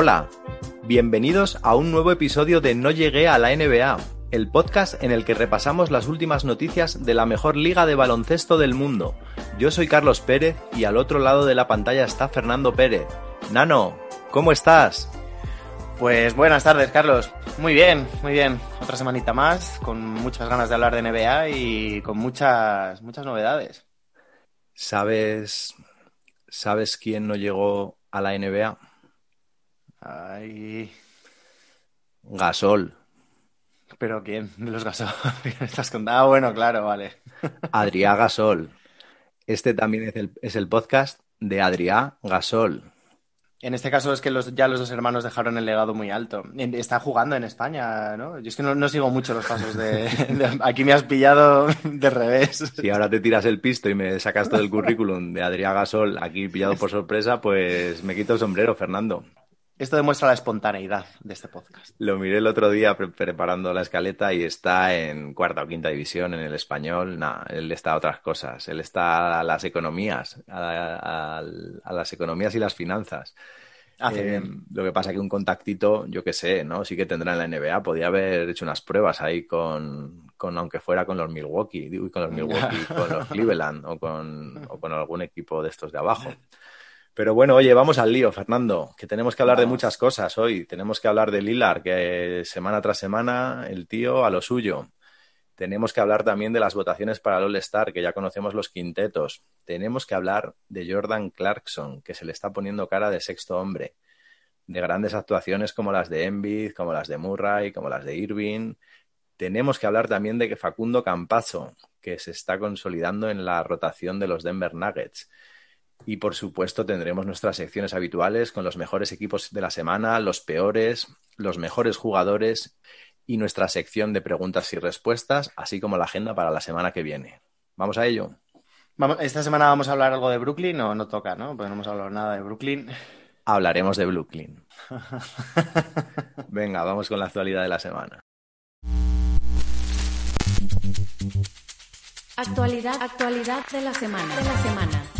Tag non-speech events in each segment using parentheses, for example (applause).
Hola, bienvenidos a un nuevo episodio de No llegué a la NBA, el podcast en el que repasamos las últimas noticias de la mejor liga de baloncesto del mundo. Yo soy Carlos Pérez y al otro lado de la pantalla está Fernando Pérez. Nano, ¿cómo estás? Pues buenas tardes, Carlos. Muy bien, muy bien. Otra semanita más, con muchas ganas de hablar de NBA y con muchas, muchas novedades. ¿Sabes, sabes quién no llegó a la NBA? Ay. Gasol. ¿Pero quién? De (laughs) los Gasol. (laughs) ¿Estás contando? Ah, bueno, claro, vale. (laughs) Adrià Gasol. Este también es el, es el podcast de Adrià Gasol. En este caso es que los, ya los dos hermanos dejaron el legado muy alto. Está jugando en España, ¿no? Yo es que no, no sigo mucho los pasos de, de, Aquí me has pillado de revés. Si ahora te tiras el pisto y me sacas todo el currículum de Adrià Gasol aquí pillado por sorpresa, pues me quito el sombrero, Fernando. Esto demuestra la espontaneidad de este podcast. Lo miré el otro día pre preparando la escaleta y está en cuarta o quinta división en el español. Nah, él está a otras cosas. Él está a las economías, a, a, a las economías y las finanzas. Hace Eh, lo que pasa que un contactito, yo qué sé, ¿no? Sí que tendrá en la NBA. Podía haber hecho unas pruebas ahí con, con aunque fuera con los Milwaukee, con los (laughs) Milwaukee, con los Cleveland o con, o con algún equipo de estos de abajo. Pero bueno, oye, vamos al lío, Fernando, que tenemos que hablar de muchas cosas hoy. Tenemos que hablar de Lilar, que semana tras semana el tío a lo suyo. Tenemos que hablar también de las votaciones para el All-Star, que ya conocemos los quintetos. Tenemos que hablar de Jordan Clarkson, que se le está poniendo cara de sexto hombre. De grandes actuaciones como las de Embiid, como las de Murray, como las de Irving. Tenemos que hablar también de que Facundo Campazzo, que se está consolidando en la rotación de los Denver Nuggets. Y por supuesto tendremos nuestras secciones habituales con los mejores equipos de la semana, los peores, los mejores jugadores y nuestra sección de preguntas y respuestas, así como la agenda para la semana que viene. ¿Vamos a ello? Vamos, esta semana vamos a hablar algo de Brooklyn o no toca, ¿no? Pues no hemos hablado nada de Brooklyn. Hablaremos de Brooklyn. (laughs) Venga, vamos con la actualidad de la semana. Actualidad, actualidad de la semana. De la semana.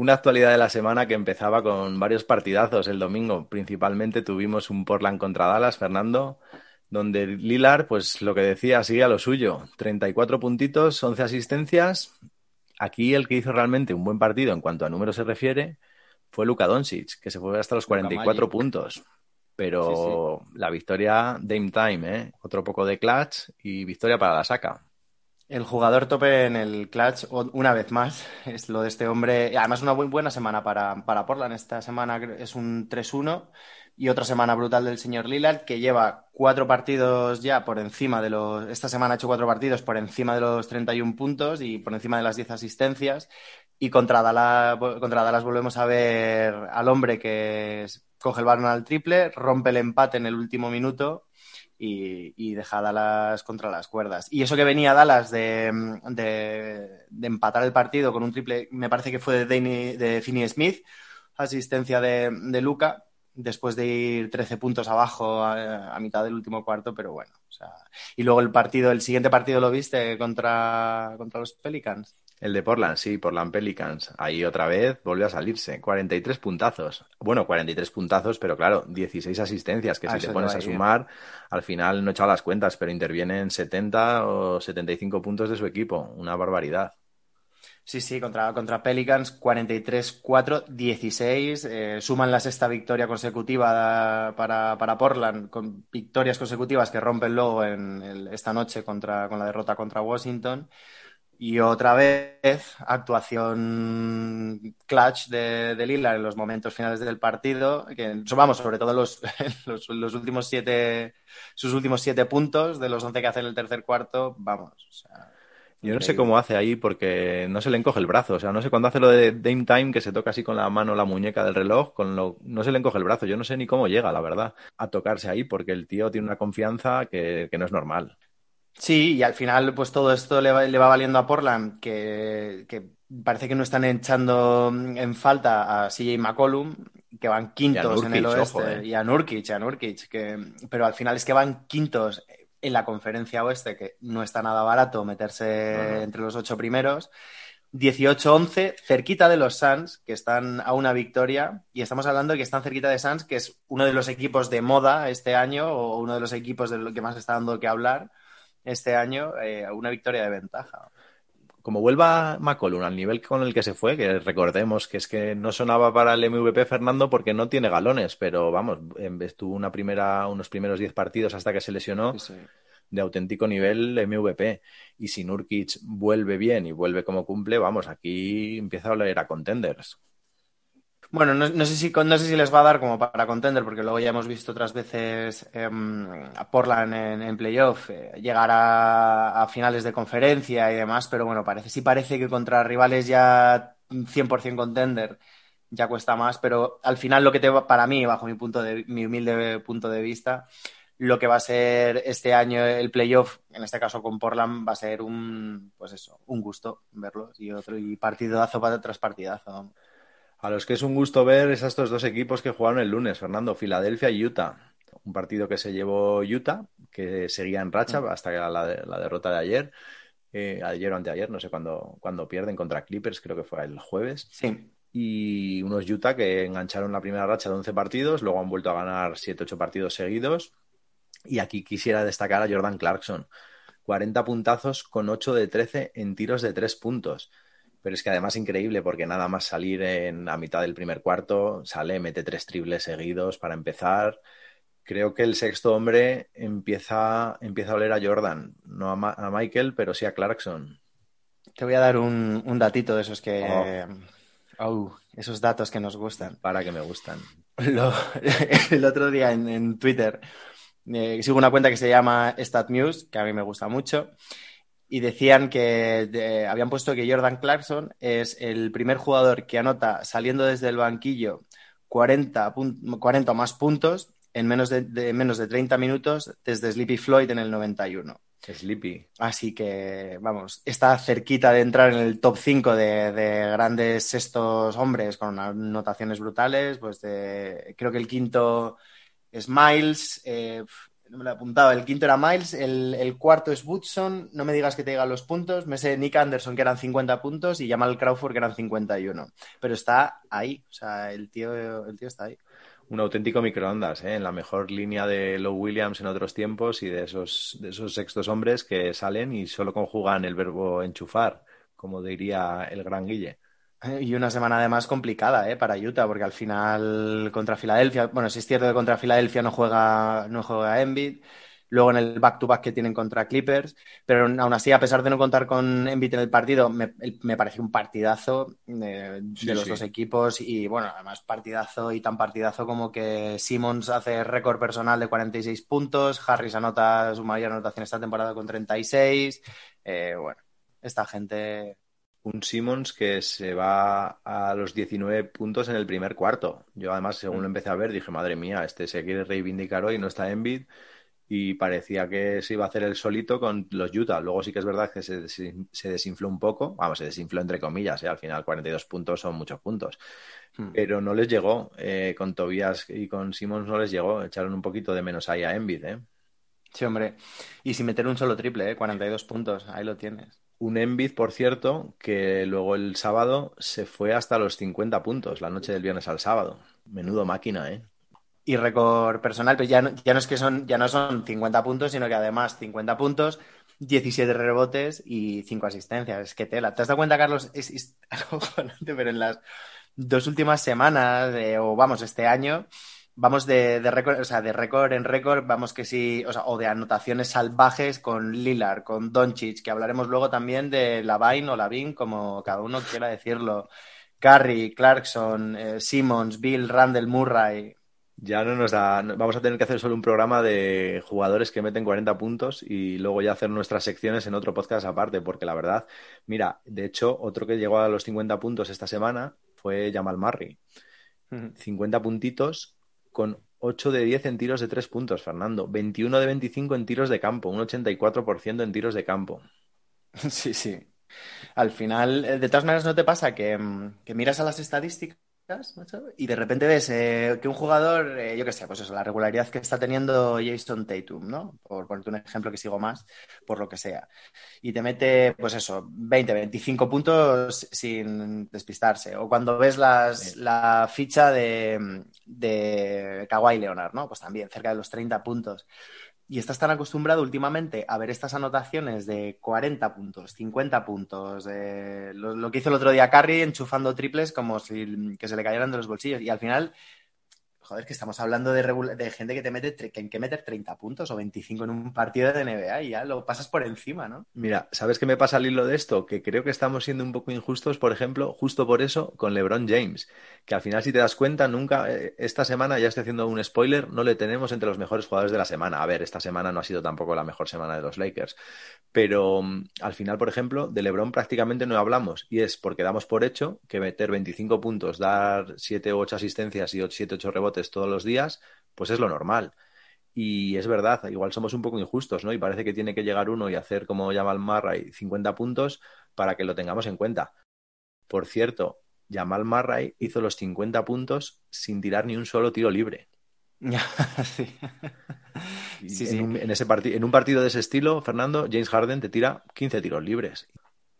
Una actualidad de la semana que empezaba con varios partidazos el domingo. Principalmente tuvimos un Portland contra Dallas, Fernando, donde Lilar, pues lo que decía, sigue a lo suyo. 34 puntitos, 11 asistencias. Aquí el que hizo realmente un buen partido en cuanto a números se refiere fue Luka Doncic, que se fue hasta los 44 puntos. Pero sí, sí. la victoria, Dame Time, ¿eh? Otro poco de clutch y victoria para la saca. El jugador tope en el clutch, una vez más, (laughs) es lo de este hombre. Además, una muy buena semana para, para Portland. Esta semana es un 3-1 y otra semana brutal del señor Lillard, que lleva cuatro partidos ya por encima de los. Esta semana ha hecho cuatro partidos por encima de los 31 puntos y por encima de las 10 asistencias. Y contra Dallas, contra volvemos a ver al hombre que coge el balón al triple, rompe el empate en el último minuto y, y, deja Dallas contra las cuerdas. Y eso que venía Dallas de, de, de, empatar el partido con un triple, me parece que fue de, Danny, Finney Smith, asistencia de, de Luca, después de ir 13 puntos abajo a, a, mitad del último cuarto, pero bueno. O sea, y luego el partido, el siguiente partido lo viste contra, contra los Pelicans. El de Portland, sí, Portland Pelicans. Ahí otra vez volvió a salirse. 43 puntazos. Bueno, 43 puntazos, pero claro, 16 asistencias, que Ah, si te pones a sumar, al final no he echado las cuentas, pero intervienen 70 o 75 puntos de su equipo. Una barbaridad. Sí, sí, contra, contra Pelicans 43-4, 16. Eh, suman la sexta victoria consecutiva para, para, Portland, con victorias consecutivas que rompen luego en el, esta noche contra, con la derrota contra Washington. Y otra vez, actuación clutch de, de Lillard en los momentos finales del partido, que vamos, sobre todo los, (laughs) los, los últimos siete, sus últimos siete puntos de los once que hace en el tercer cuarto, vamos. O sea, Yo no sé cómo hace ahí porque no se le encoge el brazo. O sea, no sé cuándo hace lo de Dame Time que se toca así con la mano la muñeca del reloj, con lo... no se le encoge el brazo. Yo no sé ni cómo llega, la verdad, a tocarse ahí porque el tío tiene una confianza que, que no es normal. Sí, y al final, pues todo esto le va, le va valiendo a Portland, que, que, parece que no están echando en falta a CJ McCollum, que van quintos Nurkic, en el oeste, ojo, eh. y a Nurkic, a Nurkic, que, pero al final es que van quintos en la conferencia oeste, que no está nada barato meterse No, no. entre los ocho primeros. 18-11, cerquita de los Suns, que están a una victoria, y estamos hablando de que están cerquita de Suns, que es uno de los equipos de moda este año, o uno de los equipos de lo que más está dando que hablar este año, eh, una victoria de ventaja. Como vuelva McCollum al nivel con el que se fue, que recordemos que es que no sonaba para el MVP Fernando porque no tiene galones, pero vamos, em, estuvo una primera, unos primeros 10 partidos hasta que se lesionó Sí, sí. de auténtico nivel MVP. Y si Nurkic vuelve bien y vuelve como cumple, vamos, aquí empieza a oler a contenders. Bueno, no, sé si, no sé si les va a dar como para contender, porque luego ya hemos visto otras veces eh, a Portland en, playoff eh, llegar a, finales de conferencia y demás, pero bueno, parece, sí parece que contra rivales ya 100% contender ya cuesta más, pero al final lo que te va, para mí, bajo mi, punto de, mi humilde punto de vista, lo que va a ser este año el playoff, en este caso con Portland, va a ser un, pues eso, un gusto verlo y otro y partidazo tras partidazo. A los que es un gusto ver es a estos dos equipos que jugaron el lunes, Fernando, Filadelfia y Utah. Un partido que se llevó Utah, que seguía en racha hasta la, la derrota de ayer, eh, ayer o anteayer, no sé cuándo, cuando pierden contra Clippers, creo que fue el jueves. Sí. Y unos Utah que engancharon la primera racha de 11 partidos, luego han vuelto a ganar 7-8 partidos seguidos. Y aquí quisiera destacar a Jordan Clarkson. 40 puntazos con 8 de 13 en tiros de 3 puntos pero es que además increíble porque nada más salir en a mitad del primer cuarto, sale, mete tres triples seguidos para empezar. Creo que el sexto hombre empieza, empieza a oler a Jordan, no a, Ma a, Michael, pero sí a Clarkson. Te voy a dar un, un datito de esos que... Oh. Oh, esos datos que nos gustan. Para que me gustan. Lo, (laughs) el otro día en, en Twitter eh, sigo una cuenta que se llama StatMuse, que a mí me gusta mucho y decían que de, habían puesto que Jordan Clarkson es el primer jugador que anota saliendo desde el banquillo 40, 40 o más puntos en menos de, de, menos de 30 minutos desde Sleepy Floyd en el 91. Sleepy. Así que, vamos, está cerquita de entrar en el top 5 de, de grandes sextos hombres con anotaciones brutales. Pues de, creo que el quinto es Miles, eh, no me lo he apuntado. El quinto era Miles, el, el, cuarto es Woodson. No me digas que te digan los puntos. Me sé Nick Anderson, que eran 50 puntos, y Jamal Crawford, que eran 51. Pero está ahí, o sea, el tío, el tío está ahí. Un auténtico microondas, ¿eh? en la mejor línea de Low Williams en otros tiempos y de esos, de esos sextos hombres que salen y solo conjugan el verbo enchufar, como diría el gran Guille. Y una semana además complicada ¿eh? para Utah, porque al final contra Filadelfia, bueno, si es cierto que contra Filadelfia no juega, no juega Embiid, luego en el back-to-back -back que tienen contra Clippers, pero aún así, a pesar de no contar con Embiid en el partido, me, me pareció un partidazo de, de sí, los sí. dos equipos y bueno, además partidazo y tan partidazo como que Simmons hace récord personal de 46 puntos, Harris anota su mayor anotación esta temporada con 36, eh, bueno, esta gente un Simmons que se va a los 19 puntos en el primer cuarto. Yo además, según lo empecé a ver, dije, madre mía, este se quiere reivindicar hoy, no está en bid y parecía que se iba a hacer el solito con los Utah. Luego sí que es verdad que se, se desinfló un poco, vamos, se desinfló entre comillas, ¿eh? al final 42 puntos son muchos puntos, hmm. pero no les llegó, eh, con Tobias y con Simmons no les llegó, echaron un poquito de menos ahí a Embiid, ¿eh? Sí, hombre, y sin meter un solo triple, ¿eh? 42 puntos, ahí lo tienes un Embiid, por cierto, que luego el sábado se fue hasta los 50 puntos, la noche del viernes al sábado. Menudo máquina, ¿eh? Y récord personal, pero ya no, es que son, ya no son 50 puntos, sino que además 50 puntos, 17 rebotes y 5 asistencias. Es que tela. ¿Te has dado cuenta, Carlos? Es, es (laughs) algo pero en las dos últimas semanas, o vamos, este año, vamos de, de récord, o sea, de récord en récord, vamos que sí, o sea, o de anotaciones salvajes con Lilar, con Doncic, que hablaremos luego también de Lavine o Lavin, como cada uno quiera decirlo. Curry, Clarkson, eh, Simmons, Bill, Randall, Murray. Ya no nos da. Vamos a tener que hacer solo un programa de jugadores que meten 40 puntos y luego ya hacer nuestras secciones en otro podcast aparte, porque la verdad, mira, de hecho, otro que llegó a los 50 puntos esta semana fue Jamal Murray. 50 puntitos con 8 de 10 en tiros de 3 puntos, Fernando. 21 de 25 en tiros de campo, un 84% en tiros de campo. (laughs) Sí, sí. Al final, eh, de todas maneras, ¿no te pasa que, mm, que miras a las estadísticas y de repente ves eh, que un jugador, eh, yo qué sé, pues eso, la regularidad que está teniendo Jason Tatum, ¿no? Por ponerte un ejemplo que sigo más, por lo que sea. Y te mete, pues eso, 20, 25 puntos sin despistarse. O cuando ves las, la ficha de, de Kawhi Leonard, ¿no? Pues también, cerca de los 30 puntos y estás tan acostumbrado últimamente a ver estas anotaciones de 40 puntos, 50 puntos, lo, que hizo el otro día Curry enchufando triples como si que se le cayeran de los bolsillos. Y al final joder, que estamos hablando de, gente que te mete que hay que meter 30 puntos o 25 en un partido de NBA y ya lo pasas por encima, ¿no? Mira, ¿sabes qué me pasa al hilo de esto? Que creo que estamos siendo un poco injustos, por ejemplo, justo por eso con LeBron James, que al final si te das cuenta, nunca eh, esta semana ya estoy haciendo un spoiler, no le tenemos entre los mejores jugadores de la semana. A ver, esta semana no ha sido tampoco la mejor semana de los Lakers, pero mm, al final, por ejemplo, de LeBron prácticamente no hablamos y es porque damos por hecho que meter 25 puntos, dar 7 u 8 asistencias y 7 8 rebotes todos los días, pues es lo normal. Y es verdad, igual somos un poco injustos, ¿no? Y parece que tiene que llegar uno y hacer como Jamal Murray 50 puntos para que lo tengamos en cuenta. Por cierto, Jamal Murray hizo los 50 puntos sin tirar ni un solo tiro libre. (laughs) sí. en, Un, en, ese en un partido de ese estilo, Fernando, James Harden te tira 15 tiros libres.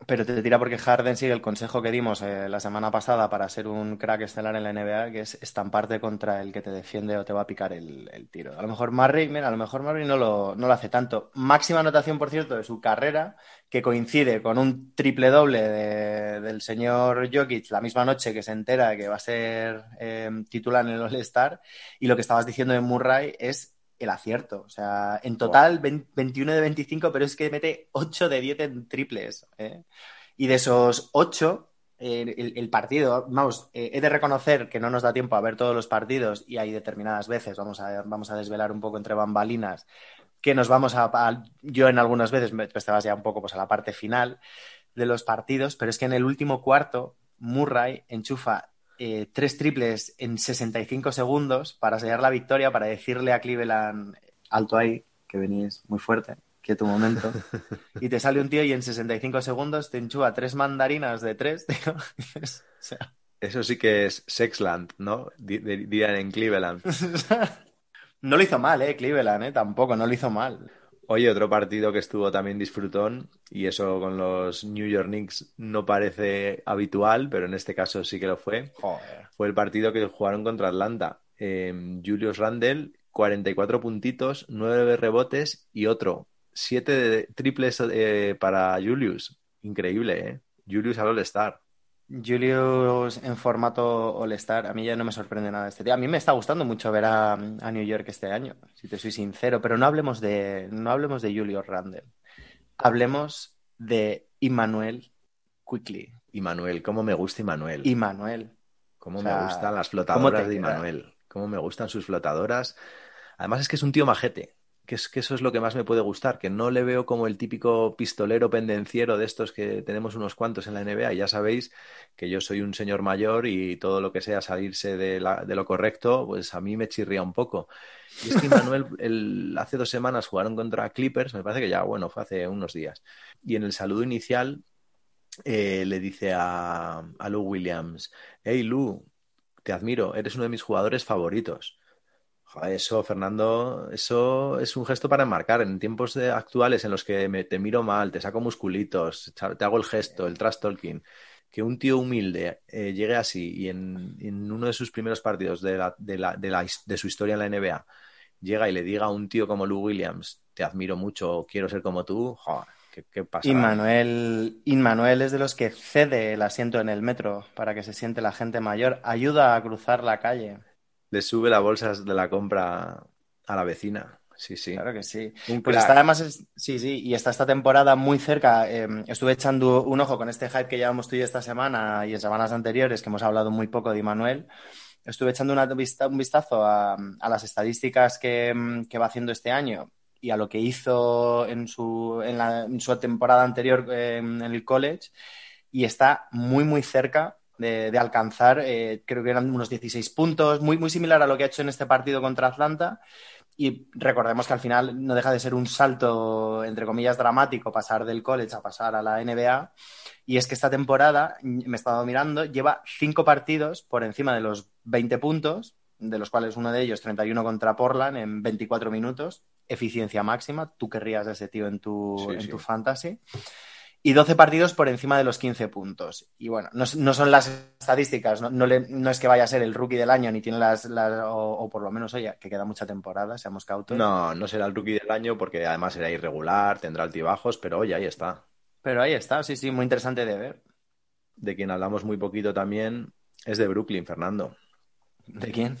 Pero te tira porque Harden sigue el consejo que dimos eh, la semana pasada para ser un crack estelar en la NBA, que es estamparte contra el que te defiende o te va a picar el, tiro. A lo mejor Murray, mira, a lo mejor Murray no lo, no lo hace tanto. Máxima anotación, por cierto, de su carrera, que coincide con un triple doble del señor Jokic la misma noche que se entera que va a ser eh, titular en el All-Star. Y lo que estabas diciendo de Murray es el acierto. O sea, en total 21 de 25, pero es que mete 8 de 10 en triples. ¿eh? Y de esos 8, eh, el, partido, vamos, eh, he de reconocer que no nos da tiempo a ver todos los partidos y hay determinadas veces, vamos a, vamos a desvelar un poco entre bambalinas, que nos vamos a, yo en algunas veces me estabas ya un poco pues, a la parte final de los partidos, pero es que en el último cuarto Murray enchufa eh, tres triples en 65 segundos para sellar la victoria, para decirle a Cleveland, alto ahí, que venís muy fuerte, que tu momento. (laughs) Y te sale un tío y en 65 segundos te enchufa tres mandarinas de tres, (laughs) tío. Eso sí que es Sexland, ¿no? Dirían en Cleveland. (laughs) no lo hizo mal, ¿eh? Cleveland, ¿eh? Tampoco, no lo hizo mal. Oye, otro partido que estuvo también disfrutón, y eso con los New York Knicks no parece habitual, pero en este caso sí que lo fue. Fue el partido que jugaron contra Atlanta. Em, Julius Randle, 44 puntitos, 9 rebotes y otro. 7 triples eh, para Julius. Increíble, ¿eh? Julius al All-Star. Julius en formato All-Star, a mí ya no me sorprende nada este día. A mí me está gustando mucho ver a, New York este año, si te soy sincero, pero no hablemos de, no hablemos de Julius Randle. Hablemos de Immanuel Quickly. Immanuel, cómo me gusta Immanuel. Immanuel. Cómo me gustan las flotadoras de Immanuel. Cómo me gustan sus flotadoras. Además es que es un tío majete que, es, que eso es lo que más me puede gustar, que no le veo como el típico pistolero pendenciero de estos que tenemos unos cuantos en la NBA. Y ya sabéis que yo soy un señor mayor y todo lo que sea salirse de, lo correcto, pues a mí me chirría un poco. Y es que Manuel, (laughs) el, hace dos semanas jugaron contra Clippers, me parece que ya, bueno, fue hace unos días. Y en el saludo inicial eh, le dice a, a Lou Williams, hey Lou, te admiro, eres uno de mis jugadores favoritos. Eso, Fernando, eso es un gesto para enmarcar. En tiempos actuales en los que te miro mal, te saco musculitos, te hago el gesto, el trash talking, que un tío humilde eh, llegue así y en, uno de sus primeros partidos de, la, de, la, de, su historia en la NBA llega y le diga a un tío como Lou Williams, te admiro mucho, quiero ser como tú, joder, ¿qué, qué pasa? Inmanuel es de los que cede el asiento en el metro para que se siente la gente mayor, ayuda a cruzar la calle Le sube la bolsa de la compra a la vecina. Sí, sí. Claro que sí. Un Pues está además, es- sí, sí, y está esta temporada muy cerca. eh, estuve echando un ojo con este hype que llevamos tú y esta semana y en semanas anteriores, que hemos hablado muy poco de Immanuel. Estuve echando una vista- un vistazo a, a las estadísticas que, mm, que va haciendo este año y a lo que hizo en su, en la- en su temporada anterior eh, en el college y está muy, muy cerca de, de alcanzar, eh, creo que eran unos 16 puntos, muy, muy similar a lo que ha hecho en este partido contra Atlanta. Y recordemos que al final no deja de ser un salto, entre comillas, dramático pasar del college a pasar a la NBA. Y es que esta temporada, me he estado mirando, lleva cinco partidos por encima de los 20 puntos, de los cuales uno de ellos 31 contra Portland en 24 minutos, eficiencia máxima. Tú querrías a ese tío en tu, Sí, en sí. tu fantasy. Y 12 partidos por encima de los 15 puntos. Y bueno, no, no son las estadísticas, no, no le- no es que vaya a ser el rookie del año, ni tiene las, las- o, o por lo menos, oye, que queda mucha temporada, seamos cautos. No, no será el rookie del año porque además será irregular, tendrá altibajos, pero oye, ahí está. Pero ahí está, sí, sí, muy interesante de ver. De quien hablamos muy poquito también es de Brooklyn, Fernando. ¿De quién?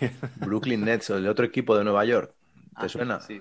(laughs) Brooklyn Nets, el otro equipo de Nueva York. ¿Te Ah, suena? Sí.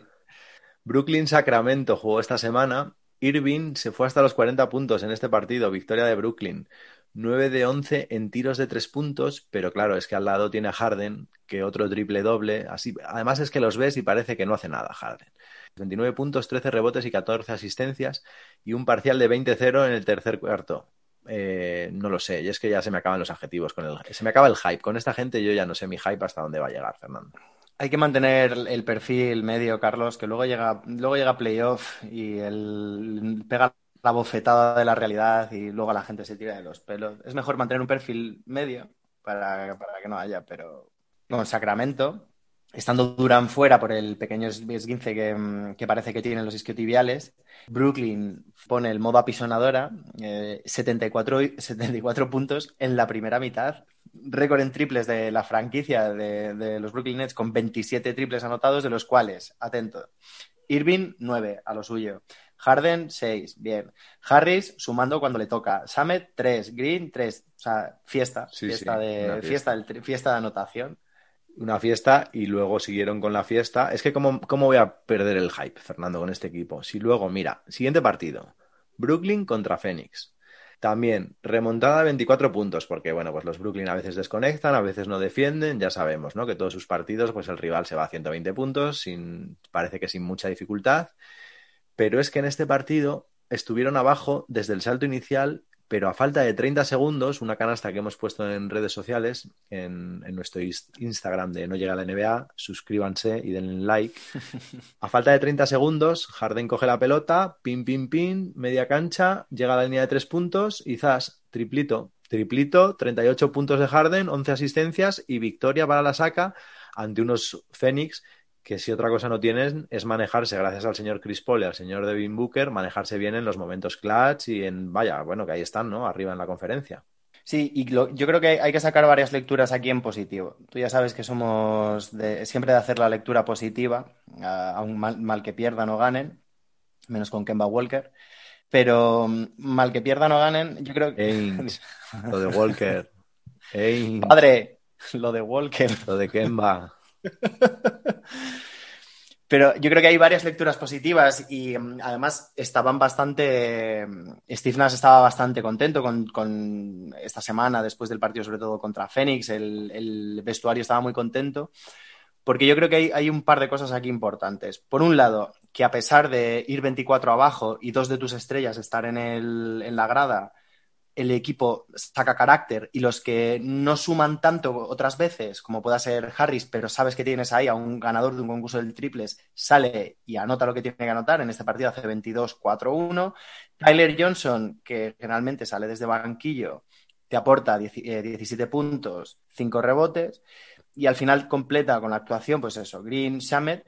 Brooklyn Sacramento jugó esta semana. Irving se fue hasta los 40 puntos en este partido, victoria de Brooklyn. 9 de 11 en tiros de 3 puntos, pero claro, es que al lado tiene a Harden, que otro triple doble. Así, además es que los ves y parece que no hace nada Harden. 29 puntos, 13 rebotes y 14 asistencias y un parcial de 20-0 en el tercer cuarto. Eh, no lo sé, y es que ya se me acaban los adjetivos con el, se me acaba el hype. Con esta gente yo ya no sé mi hype hasta dónde va a llegar, Fernando. Hay que mantener el perfil medio, Carlos, que luego llega, luego llega playoff y el, pega la bofetada de la realidad y luego la gente se tira de los pelos. Es mejor mantener un perfil medio para, para que no haya, pero con Sacramento, estando Durán fuera por el pequeño esguince que, que parece que tienen los isquiotibiales, Brooklyn pone el modo apisonadora, eh, 74, y- 74 puntos en la primera mitad. Récord en triples de la franquicia de, de los Brooklyn Nets con 27 triples anotados, de los cuales, atento, Irving 9 a lo suyo. Harden 6, bien. Harris sumando cuando le toca. Samet 3, Green 3. O sea, fiesta. Sí, fiesta, sí, de, fiesta. fiesta. tri- fiesta de anotación. una fiesta y luego siguieron con la fiesta. Es que ¿cómo, cómo voy a perder el hype, Fernando, con este equipo? Si luego, mira, siguiente partido, Brooklyn contra Phoenix. También remontada a 24 puntos, porque bueno, pues los Brooklyn a veces desconectan, a veces no defienden, ya sabemos, ¿no? Que todos sus partidos, pues el rival se va a 120 puntos, sin, parece que sin mucha dificultad. Pero es que en este partido estuvieron abajo desde el salto inicial, pero a falta de 30 segundos, una canasta que hemos puesto en redes sociales, en, en nuestro Instagram de No Llega a la NBA, suscríbanse y denle like. (laughs) A falta de 30 segundos, Harden coge la pelota, pin, pin, pin, media cancha, llega a la línea de tres puntos y zas, triplito. Triplito, 38 puntos de Harden, 11 asistencias y victoria para la saca ante unos Phoenix que si otra cosa no tienen es manejarse, gracias al señor Chris Paul y al señor Devin Booker, manejarse bien en los momentos clutch y en, vaya, bueno, que ahí están, ¿no? Arriba en la conferencia. Sí, y lo- yo creo que hay que sacar varias lecturas aquí en positivo. Tú ya sabes que somos de, siempre de hacer la lectura positiva, a, a un mal, mal que pierdan o ganen, menos con Kemba Walker. Pero mm, mal que pierdan o ganen, yo creo que. Ainge, (laughs) lo de Walker, Ainge, Padre, lo de Walker. lo de Kemba. (laughs) Pero yo creo que hay varias lecturas positivas y mm, además estaban bastante. mm, Steve Nash estaba bastante contento con, esta semana, después del partido, sobre todo contra Phoenix. El, el vestuario estaba muy contento. Porque yo creo que hay, hay un par de cosas aquí importantes. Por un lado, que a pesar de ir 24 abajo y dos de tus estrellas estar en, el, en la grada, el equipo saca carácter y los que no suman tanto otras veces, como pueda ser Harris, pero sabes que tienes ahí a un ganador de un concurso de triples, sale y anota lo que tiene que anotar. En este partido hace 22-4-1. Tyler Johnson, que generalmente sale desde banquillo, te aporta 10 eh, 17 puntos, 5 rebotes. Y al final completa con la actuación, pues eso, Green, Shamet,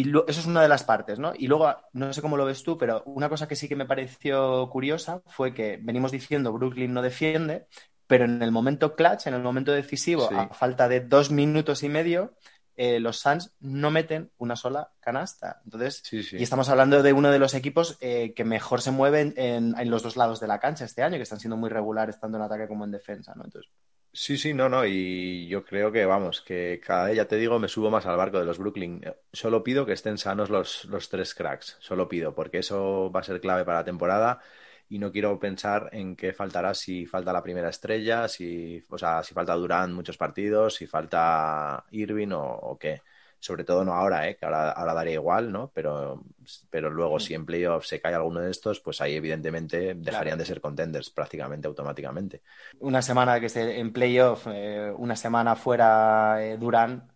y lo- eso es una de las partes, ¿no? Y luego, no sé cómo lo ves tú, pero una cosa que sí que me pareció curiosa fue que venimos diciendo Brooklyn no defiende, pero en el momento clutch, en el momento decisivo, Sí. a falta de dos minutos y medio, eh, los Suns no meten una sola canasta. Entonces, Sí, sí. y estamos hablando de uno de los equipos eh, que mejor se mueven en, en los dos lados de la cancha este año, que están siendo muy regulares tanto en ataque como en defensa, ¿no? Entonces, Sí, sí, no, no, y yo creo que, vamos, que cada vez, ya te digo, me subo más al barco de los Brooklyn. Solo pido que estén sanos los, los tres cracks, solo pido, porque eso va a ser clave para la temporada y no quiero pensar en qué faltará si falta la primera estrella, si, o sea, si falta Durant muchos partidos, si falta Irving o qué sobre todo no ahora, ¿eh? que ahora, ahora daría igual, ¿no? Pero, pero luego si en playoff se cae alguno de estos, pues ahí evidentemente dejarían de ser contenders prácticamente automáticamente. Una semana que esté en playoff, eh, una semana fuera eh, Durán,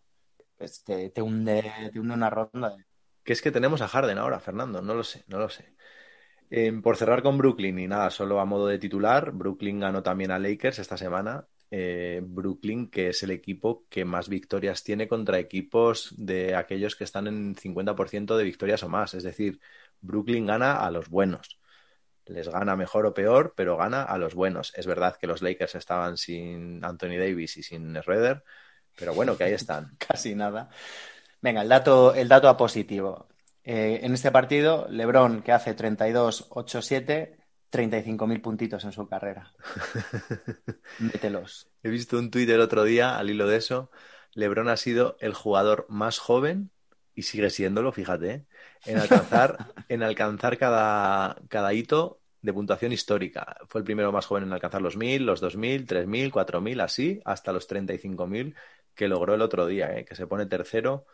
pues te, te, hunde, te hunde una ronda. Que es que tenemos a Harden ahora, Fernando, no lo sé, no lo sé. Eh, por cerrar con Brooklyn y nada, solo a modo de titular, Brooklyn ganó también a Lakers esta semana eh, Brooklyn, que es el equipo que más victorias tiene contra equipos de aquellos que están en 50% de victorias o más. Es decir, Brooklyn gana a los buenos. Les gana mejor o peor, pero gana a los buenos. Es verdad que los Lakers estaban sin Anthony Davis y sin Schroeder, pero bueno, que ahí están. (laughs) Casi nada. Venga, el dato, el dato a positivo. Eh, en este partido, LeBron, que hace 32-8-7, 35.000 puntitos en su carrera. (laughs) Mételos. He visto un tuit el otro día al hilo de eso. Lebron ha sido el jugador más joven, y sigue siéndolo, fíjate, ¿eh? en alcanzar, (laughs) en alcanzar cada, cada hito de puntuación histórica. Fue el primero más joven en alcanzar los 1.000, los 2.000, 3.000, 4.000, así, hasta los 35.000 que logró el otro día, ¿eh? que se pone tercero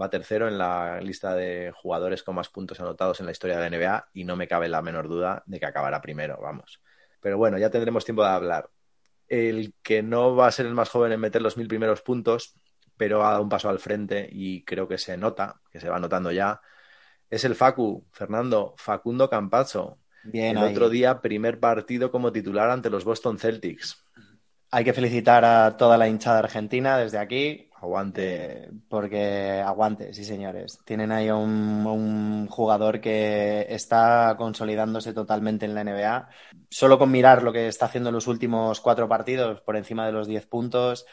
va tercero en la lista de jugadores con más puntos anotados en la historia de la NBA y no me cabe la menor duda de que acabará primero, vamos. Pero bueno, ya tendremos tiempo de hablar. El que no va a ser el más joven en meter los mil primeros puntos, pero ha dado un paso al frente y creo que se nota, que se va notando ya, es el Facu, Fernando, Facundo Campazzo. Bien el ahí. otro día, primer partido como titular ante los Boston Celtics. Hay que felicitar a toda la hinchada argentina desde aquí. Aguante. Porque aguante, sí señores. Tienen ahí un, un, jugador que está consolidándose totalmente en la NBA. Solo con mirar lo que está haciendo en los últimos cuatro partidos, por encima de los 10 puntos,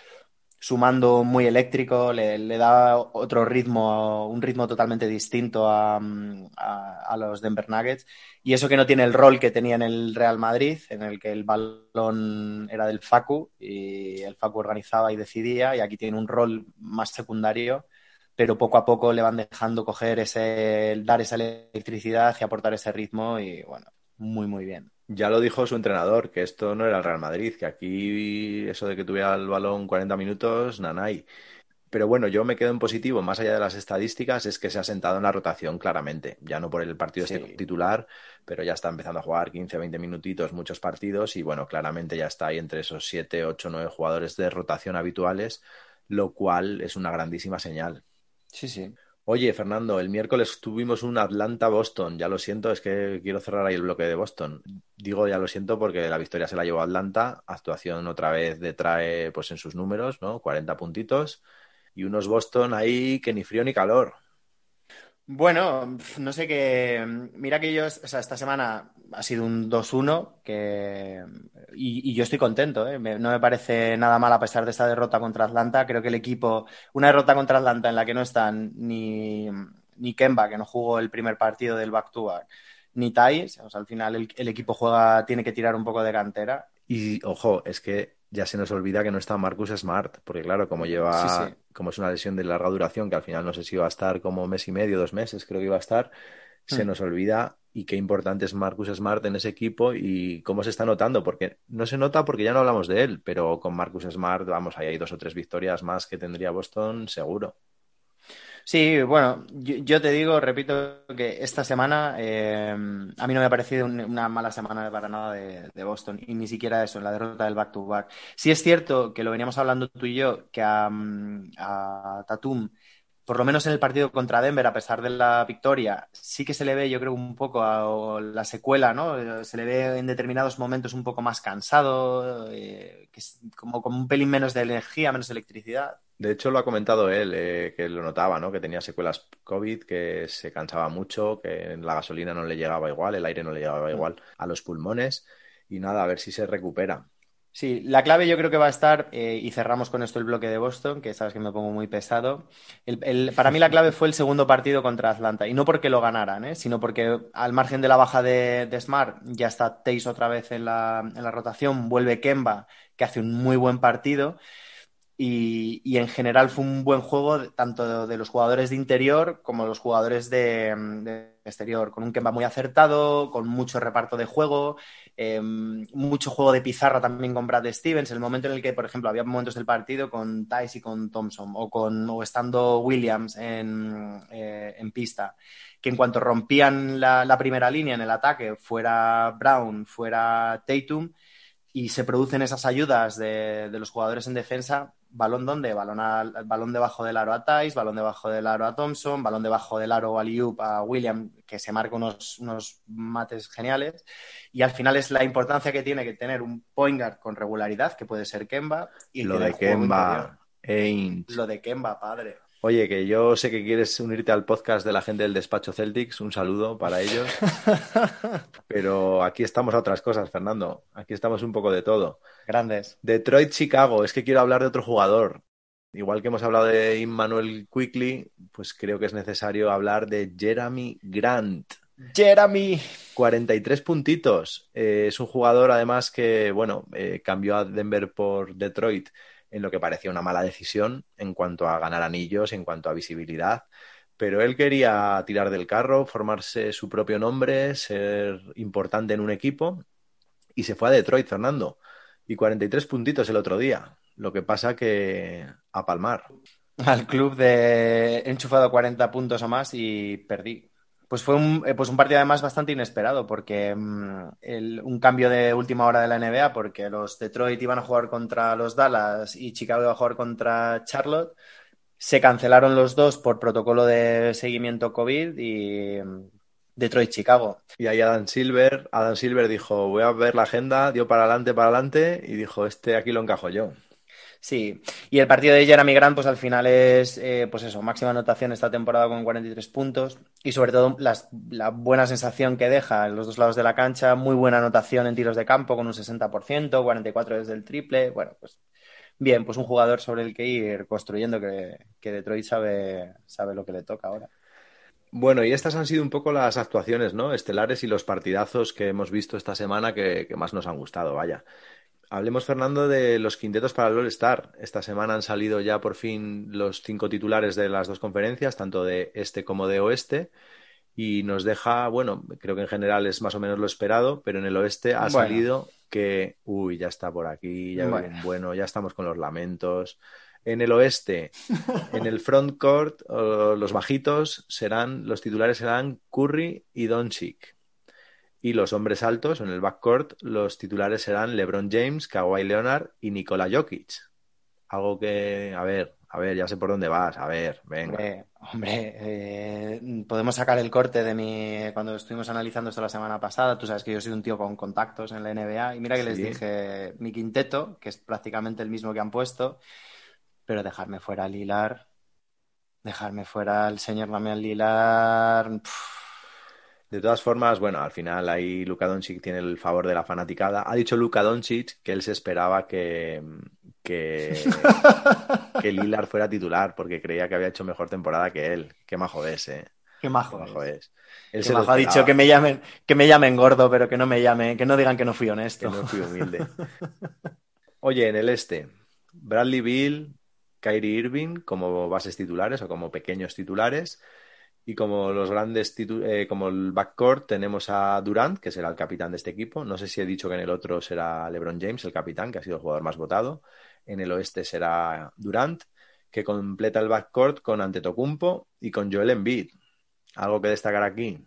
sumando muy eléctrico, le, le da otro ritmo, un ritmo totalmente distinto a, a, a, los Denver Nuggets. Y eso que no tiene el rol que tenía en el Real Madrid, en el que el balón era del Facu y el Facu organizaba y decidía, y aquí tiene un rol más secundario, pero poco a poco le van dejando coger ese, dar esa electricidad y aportar ese ritmo, y bueno, muy, muy bien. Ya lo dijo su entrenador, que esto no era el Real Madrid, que aquí eso de que tuviera el balón 40 minutos, nanay. Pero bueno, yo me quedo en positivo, más allá de las estadísticas, es que se ha sentado en la rotación claramente. Ya no por el partido sí. titular, pero ya está empezando a jugar 15, 20 minutitos, muchos partidos, y bueno, claramente ya está ahí entre esos 7, 8, 9 jugadores de rotación habituales, lo cual es una grandísima señal. Sí, sí. Oye, Fernando, el miércoles tuvimos un Atlanta-Boston. Ya lo siento, es que quiero cerrar ahí el bloque de Boston. Digo ya lo siento porque la victoria se la llevó Atlanta. Actuación otra vez detrae pues en sus números, ¿no? 40 puntitos. Y unos Boston ahí que ni frío ni calor. Bueno, no sé qué. Mira que yo, o sea, esta semana ha sido un 2-1 que... y, y, yo estoy contento. ¿eh? no me parece nada mal a pesar de esta derrota contra Atlanta. Creo que el equipo, una derrota contra Atlanta en la que no están ni, ni Kemba, que no jugó el primer partido del back-to-back, ni Thais. O sea, al final el, el, equipo juega, tiene que tirar un poco de cantera. Y ojo, es que ya se nos olvida que no está Marcus Smart, porque claro, como lleva, sí, sí. como es una lesión de larga duración, que al final no sé si iba a estar como mes y medio, dos meses, creo que iba a estar, se mm. nos olvida y qué importante es Marcus Smart en ese equipo y cómo se está notando, porque no se nota porque ya no hablamos de él, pero con Marcus Smart, vamos, ahí hay dos o tres victorias más que tendría Boston, seguro. Sí, bueno, yo, te digo, repito, que esta semana eh, a mí no me ha parecido un, una mala semana para nada de, Boston, y ni siquiera eso, en la derrota del back-to-back. -back. Sí es cierto que lo veníamos hablando tú y yo, que a, a Tatum, por lo menos en el partido contra Denver, a pesar de la victoria, sí que se le ve, yo creo, un poco a la secuela, ¿no? Se le ve en determinados momentos un poco más cansado, eh, que es como, como un pelín menos de energía, menos electricidad. De hecho, lo ha comentado él, eh, que lo notaba, ¿no? Que tenía secuelas COVID, que se cansaba mucho, que la gasolina no le llegaba igual, el aire no le llegaba igual a los pulmones. Y nada, a ver si se recupera. Sí, la clave yo creo que va a estar, eh, y cerramos con esto el bloque de Boston, que sabes que me pongo muy pesado. Para mí la clave fue el segundo partido contra Atlanta, y no porque lo ganaran, ¿eh? sino porque al margen de la baja de, Smart, ya está Tays otra vez en la, en la rotación, vuelve Kemba, que hace un muy buen partido, y, en general fue un buen juego de- tanto de los jugadores de interior como los jugadores de, de exterior, con un Kemba muy acertado, con mucho reparto de juego. Eh, mucho juego de pizarra también con Brad Stevens, el momento en el que, por ejemplo, había momentos del partido con Tice y con Thompson, o, con, o estando Williams en, eh, pista, que en cuanto rompían la, primera línea en el ataque, fuera Brown, fuera Tatum, y se producen esas ayudas de, de los jugadores en defensa, balón donde, balón, al, balón debajo del aro a Tice, balón debajo del aro a Thompson, balón debajo del aro a Liup a William, que se marca unos, unos mates geniales. Y al final es la importancia que tiene que tener un point guard con regularidad, que puede ser Kemba. Y Lo de Kemba. Lo de Kemba, padre. Oye, que yo sé que quieres unirte al podcast de la gente del despacho Celtics, un saludo para ellos. (laughs) Pero aquí estamos a otras cosas, Fernando. Aquí estamos un poco de todo. Grandes. Detroit, Chicago. Es que quiero hablar de otro jugador. Igual que hemos hablado de Immanuel Quickly, pues creo que es necesario hablar de Jeremy Grant. Jeremy. 43 puntitos. Eh, es un jugador, además, que, bueno, eh, cambió a Denver por Detroit en lo que parecía una mala decisión en cuanto a ganar anillos, en cuanto a visibilidad. Pero él quería tirar del carro, formarse su propio nombre, ser importante en un equipo y se fue a Detroit, Fernando. Y 43 puntitos el otro día. Lo que pasa que a palmar. Al club de enchufado 40 puntos o más y perdí. Pues fue un, pues un partido además bastante inesperado porque um, el, un cambio de última hora de la NBA porque los Detroit iban a jugar contra los Dallas y Chicago iba a jugar contra Charlotte. Se cancelaron los dos por protocolo de seguimiento COVID y um, Detroit-Chicago. Y ahí Adam Silver, Adam Silver dijo, voy a ver la agenda, dio para adelante, para adelante y dijo, este aquí lo encajo yo. Sí, y el partido de Jeremy Grant, pues al final es, eh, pues eso, máxima anotación esta temporada con 43 puntos y sobre todo las, la buena sensación que deja en los dos lados de la cancha, muy buena anotación en tiros de campo con un 60%, 44 desde el triple, bueno, pues bien, pues un jugador sobre el que ir construyendo que, que Detroit sabe, sabe lo que le toca ahora. Bueno, y estas han sido un poco las actuaciones, ¿no? Estelares y los partidazos que hemos visto esta semana que, que más nos han gustado, vaya. Hablemos, Fernando, de los quintetos para el All-Star. Esta semana han salido ya por fin los cinco titulares de las dos conferencias, tanto de este como de oeste. Y nos deja, bueno, creo que en general es más o menos lo esperado, pero en el oeste ha bueno. salido que, uy, ya está por aquí, ya bueno. bueno, ya estamos con los lamentos. En el oeste, en el front court, los bajitos serán, los titulares serán Curry y Doncic. Y los hombres altos, en el backcourt, los titulares serán LeBron James, Kawhi Leonard y Nikola Jokic. Algo que, a ver, a ver, ya sé por dónde vas, a ver, venga. Hombre, hombre eh, podemos sacar el corte de mi. Cuando estuvimos analizando esto la semana pasada, tú sabes que yo soy un tío con contactos en la NBA, y mira que sí. les dije mi quinteto, que es prácticamente el mismo que han puesto, pero dejarme fuera a Lilar, dejarme fuera al señor Damián Lilar. Pff, de todas formas, bueno, al final ahí Luka Doncic tiene el favor de la fanaticada. Ha dicho Luka Doncic que él se esperaba que, que, (laughs) que Lillard fuera titular porque creía que había hecho mejor temporada que él. Qué majo es, ¿eh? Qué majo, Qué majo es. es. Él Qué se majo ha dicho que me llamen, que me llamen gordo, pero que no me llamen, que no digan que no fui honesto. Que no fui humilde. (laughs) Oye, en el este, Bradley Bill, Kyrie Irving como bases titulares o como pequeños titulares. Y como los grandes eh, como el backcourt, tenemos a Durant, que será el capitán de este equipo. No sé si he dicho que en el otro será LeBron James, el capitán, que ha sido el jugador más votado. En el oeste será Durant, que completa el backcourt con Antetokounmpo y con Joel Embiid. ¿Algo que destacar aquí?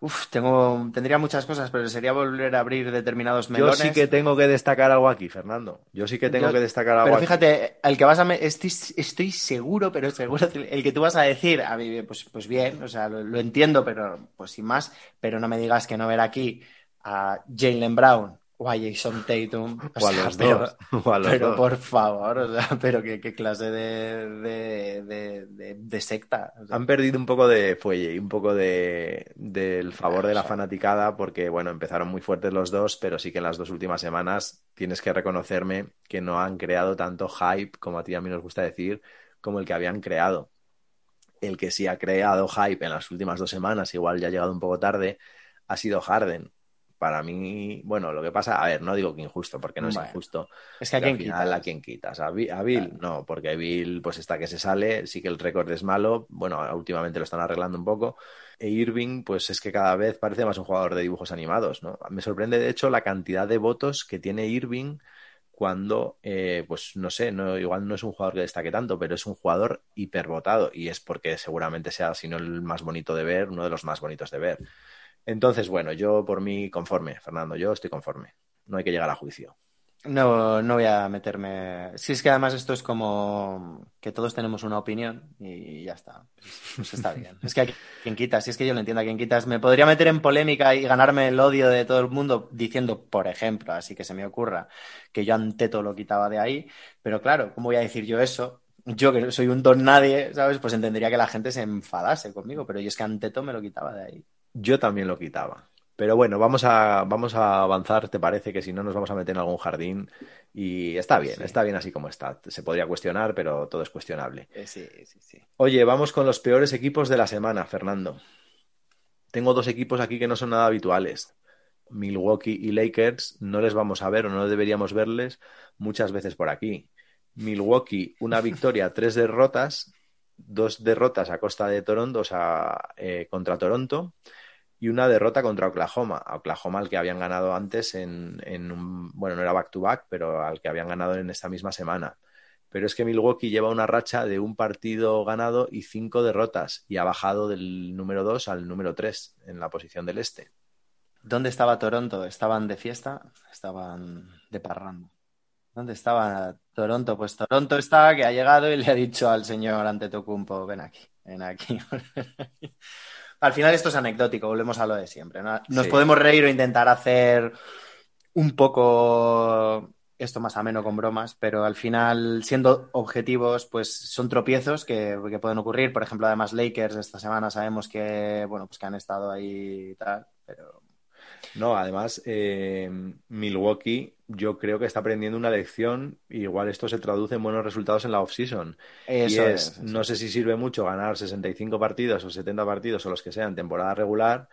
Uf, tengo, tendría muchas cosas, pero sería volver a abrir determinados melones. Yo sí que tengo que destacar algo aquí, Fernando. Yo sí que tengo Yo, que destacar algo Pero aquí. fíjate, el que vas a... Me... Estoy, estoy, seguro, pero seguro, el que tú vas a decir, a mí, pues, pues bien, o sea, lo, lo, entiendo, pero pues sin más, pero no me digas que no ver aquí a Jalen Brown o a Jason Tatum. (laughs) O a los pero, dos, (laughs) o a los pero dos. por favor, o sea, (laughs) pero qué, qué clase de, de, de, secta. O sea, Han perdido un poco de fuelle y un poco de, del favor de la fanaticada porque, bueno, empezaron muy fuertes los dos, pero sí que en las dos últimas semanas tienes que reconocerme que no han creado tanto hype, como a ti y a mí nos gusta decir, como el que habían creado. El que sí ha creado hype en las últimas dos semanas, igual ya ha llegado un poco tarde, ha sido Harden. Para mí, bueno, lo que pasa, a ver, no digo que injusto, porque no es injusto. es que a Pero al quién final, quita. ¿a quién quitas? ¿A, Bi- a Bill? No, porque Bill pues está que se sale, sí que el récord es malo, bueno, últimamente lo están arreglando un poco, e Irving pues es que cada vez parece más un jugador de dibujos animados, ¿no? Me sorprende de hecho la cantidad de votos que tiene Irving cuando, eh, pues no sé, no, igual no es un jugador que destaque tanto, pero es un jugador hipervotado y es porque seguramente sea, si no el más bonito de ver, uno de los más bonitos de ver. Entonces, bueno, yo por mí conforme, Fernando, yo estoy conforme. No hay que llegar a juicio. No, no voy a meterme. Si es que además esto es como que todos tenemos una opinión y ya está. Pues, está bien. Es que a quien quita, si es que yo lo entiendo, a quien quitas. Me podría meter en polémica y ganarme el odio de todo el mundo diciendo, por ejemplo, así que se me ocurra, que yo Anteto lo quitaba de ahí. Pero claro, ¿cómo voy a decir yo eso? Yo que soy un don nadie, ¿sabes? Pues entendería que la gente se enfadase conmigo, pero yo es que Anteto me lo quitaba de ahí. Yo también lo quitaba. Pero bueno, vamos a, vamos a avanzar, ¿te parece? Que si no nos vamos a meter en algún jardín. Y está bien, Sí. está bien así como está. Se podría cuestionar, pero todo es cuestionable. Eh, sí, sí, sí. Oye, vamos con los peores equipos de la semana, Fernando. Tengo dos equipos aquí que no son nada habituales. Milwaukee y Lakers no les vamos a ver o no deberíamos verles muchas veces por aquí. Milwaukee, una victoria, (laughs) tres derrotas, dos derrotas a costa de Toronto, o sea, eh, contra Toronto, y una derrota contra Oklahoma. Oklahoma al que habían ganado antes en, en un, bueno, no era back-to-back, pero al que habían ganado en esta misma semana. Pero es que Milwaukee lleva una racha de un partido ganado y cinco derrotas y ha bajado del número 2 al número 3 en la posición del este. ¿Dónde estaba Toronto? ¿Estaban de fiesta? Estaban de parranda. ¿Dónde estaba Toronto? Pues Toronto está que ha llegado y le ha dicho al señor Antetokounmpo, ven aquí, ven aquí. (laughs) al final esto es anecdótico, volvemos a lo de siempre. ¿no? Nos Sí. podemos reír o intentar hacer un poco esto más ameno con bromas, pero al final, siendo objetivos, pues son tropiezos que, que pueden ocurrir. Por ejemplo, además Lakers esta semana sabemos que, bueno, pues que han estado ahí y tal, pero No, además, eh, Milwaukee yo creo que está aprendiendo una lección. Igual esto se traduce en buenos resultados en la off-season. Eso y es, es, no sé si sirve mucho ganar 65 partidos o 70 partidos o los que sean temporada regular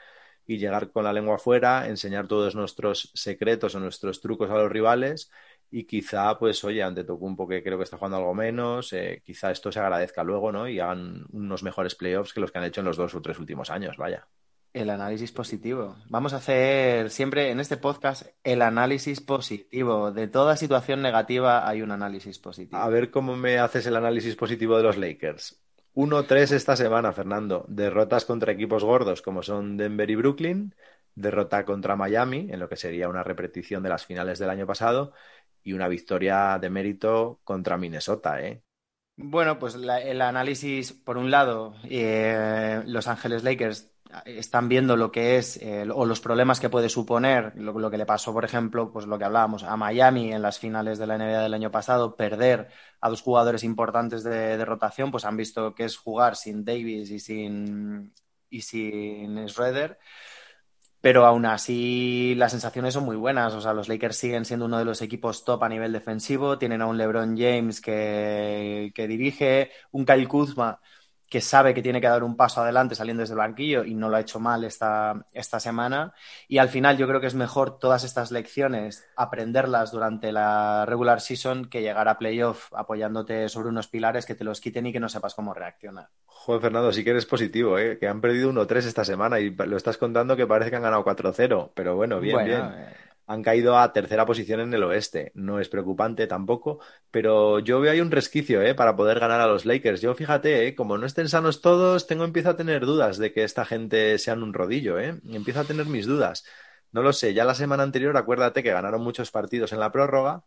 y llegar con la lengua afuera, enseñar todos nuestros secretos o nuestros trucos a los rivales y quizá, pues, oye, ante Tocumpo que creo que está jugando algo menos, eh, quizá esto se agradezca luego, ¿no? Y hagan unos mejores playoffs que los que han hecho en los dos o tres últimos años, vaya. El análisis positivo. Vamos a hacer siempre en este podcast el análisis positivo. De toda situación negativa hay un análisis positivo. A ver cómo me haces el análisis positivo de los Lakers. 1-3 esta semana, Fernando. Derrotas contra equipos gordos como son Denver y Brooklyn. Derrota contra Miami, en lo que sería una repetición de las finales del año pasado. Y una victoria de mérito contra Minnesota, ¿eh? Bueno, pues la- el análisis, por un lado, eh, Los Ángeles Lakers están viendo lo que es eh, o los problemas que puede suponer lo, que le pasó, por ejemplo, pues lo que hablábamos a Miami en las finales de la NBA del año pasado, perder a dos jugadores importantes de, de rotación, pues han visto que es jugar sin Davis y sin y sin Schroeder. Pero aún así las sensaciones son muy buenas. O sea, los Lakers siguen siendo uno de los equipos top a nivel defensivo. Tienen a un LeBron James que, que dirige, un Kyle Kuzma que sabe que tiene que dar un paso adelante saliendo desde el banquillo y no lo ha hecho mal esta, esta semana. Y al final yo creo que es mejor todas estas lecciones aprenderlas durante la regular season que llegar a playoff apoyándote sobre unos pilares que te los quiten y que no sepas cómo reaccionar. Joder, Fernando, sí que eres positivo, ¿eh? Que han perdido 1-3 esta semana y lo estás contando que parece que han ganado 4-0. Pero bueno, bien, Bueno, bien. eh, Han caído a tercera posición en el oeste. No es preocupante tampoco, pero yo veo ahí un resquicio, ¿eh? Para poder ganar a los Lakers. Yo fíjate, ¿eh? Como no estén sanos todos, tengo empiezo a tener dudas de que esta gente sean un rodillo, ¿eh? Empiezo a tener mis dudas. No lo sé, ya la semana anterior, acuérdate que ganaron muchos partidos en la prórroga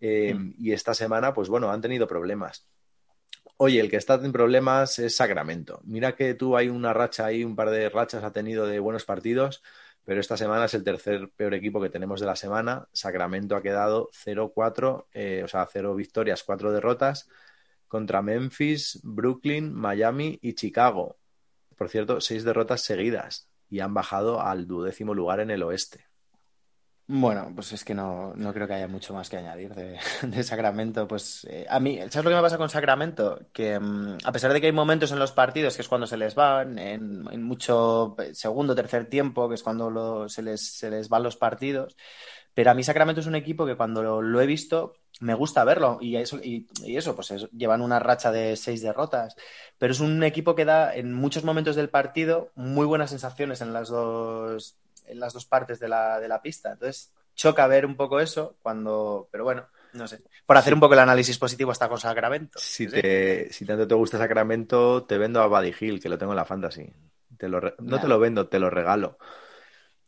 eh, Mm. y esta semana, pues bueno, han tenido problemas. Oye, el que está en problemas es Sacramento. Mira que tú hay una racha ahí, un par de rachas ha tenido de buenos partidos, Pero esta semana es el tercer peor equipo que tenemos de la semana. Sacramento ha quedado 0-4, eh, o sea, 0 victorias, 4 derrotas contra Memphis, Brooklyn, Miami y Chicago. Por cierto, 6 derrotas seguidas y han bajado al duodécimo lugar en el oeste. Bueno, pues es que no, no creo que haya mucho más que añadir (laughs) de, Sacramento. Pues eh, a mí, ¿sabes lo que me pasa con Sacramento? Que mm, a pesar de que hay momentos en los partidos que es cuando se les van, en, en mucho segundo, tercer tiempo, que es cuando lo- se, les, se les van los partidos, pero a mí Sacramento es un equipo que cuando lo, he visto me gusta verlo y eso, y, y eso pues es- llevan una racha de seis derrotas, pero es un equipo que da en muchos momentos del partido muy buenas sensaciones en las dos, en las dos partes de la, de la pista. Entonces choca ver un poco eso cuando, pero bueno, no sé. Por hacer un poco el análisis positivo está con Sacramento. Si, ¿sí? te, si tanto te gusta Sacramento, te vendo a Buddy Hill, que lo tengo en la fantasy. Te lo re- no te lo vendo, te lo regalo.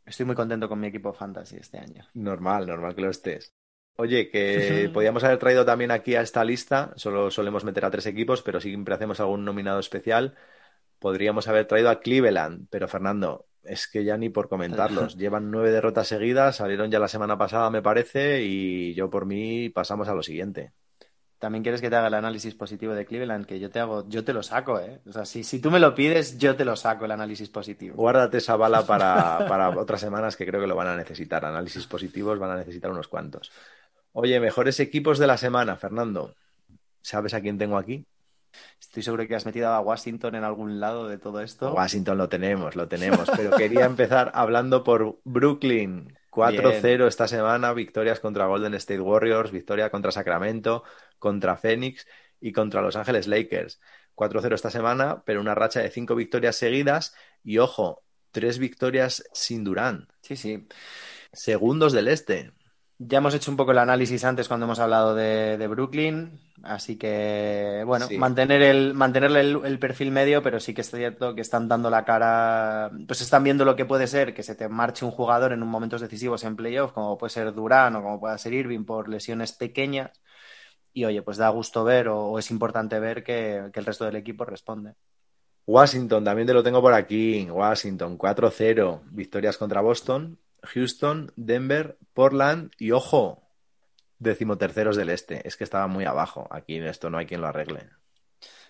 Estoy muy contento con mi equipo fantasy este año. Normal, normal que lo estés. Oye, que (laughs) podíamos haber traído también aquí a esta lista, solo solemos meter a tres equipos, pero siempre hacemos algún nominado especial. Podríamos haber traído a Cleveland, pero Fernando, es que ya ni por comentarlos. (laughs) Llevan nueve derrotas seguidas, salieron ya la semana pasada, me parece, y yo por mí pasamos a lo siguiente. También quieres que te haga el análisis positivo de Cleveland, que yo te hago, yo te lo saco, ¿eh? O sea, si, si tú me lo pides, yo te lo saco el análisis positivo. Guárdate esa bala (laughs) para, para otras semanas que creo que lo van a necesitar. Análisis positivos van a necesitar unos cuantos. Oye, mejores equipos de la semana, Fernando. ¿Sabes a quién tengo aquí? Estoy seguro que has metido a Washington en algún lado de todo esto. Washington lo tenemos, lo tenemos, pero quería empezar hablando por Brooklyn. 4-0 esta semana, victorias contra Golden State Warriors, victoria contra Sacramento, contra Phoenix y contra Los Ángeles Lakers. 4-0 esta semana, pero una racha de cinco victorias seguidas y ojo, tres victorias sin Durán. Sí, sí. Segundos del este. Ya hemos hecho un poco el análisis antes cuando hemos hablado de, de Brooklyn, así que, bueno, Sí. mantener el, mantenerle el, el perfil medio, pero sí que es cierto que están dando la cara, pues están viendo lo que puede ser que se te marche un jugador en un momentos decisivos en playoff, como puede ser Durán o como pueda ser Irving por lesiones pequeñas, y oye, pues da gusto ver o, o es importante ver que, que el resto del equipo responde. Washington, también te lo tengo por aquí. Washington, 4-0. Victorias contra Boston, Houston, Denver, Portland y ojo, decimoterceros del este. Es que estaba muy abajo. Aquí en esto no hay quien lo arregle.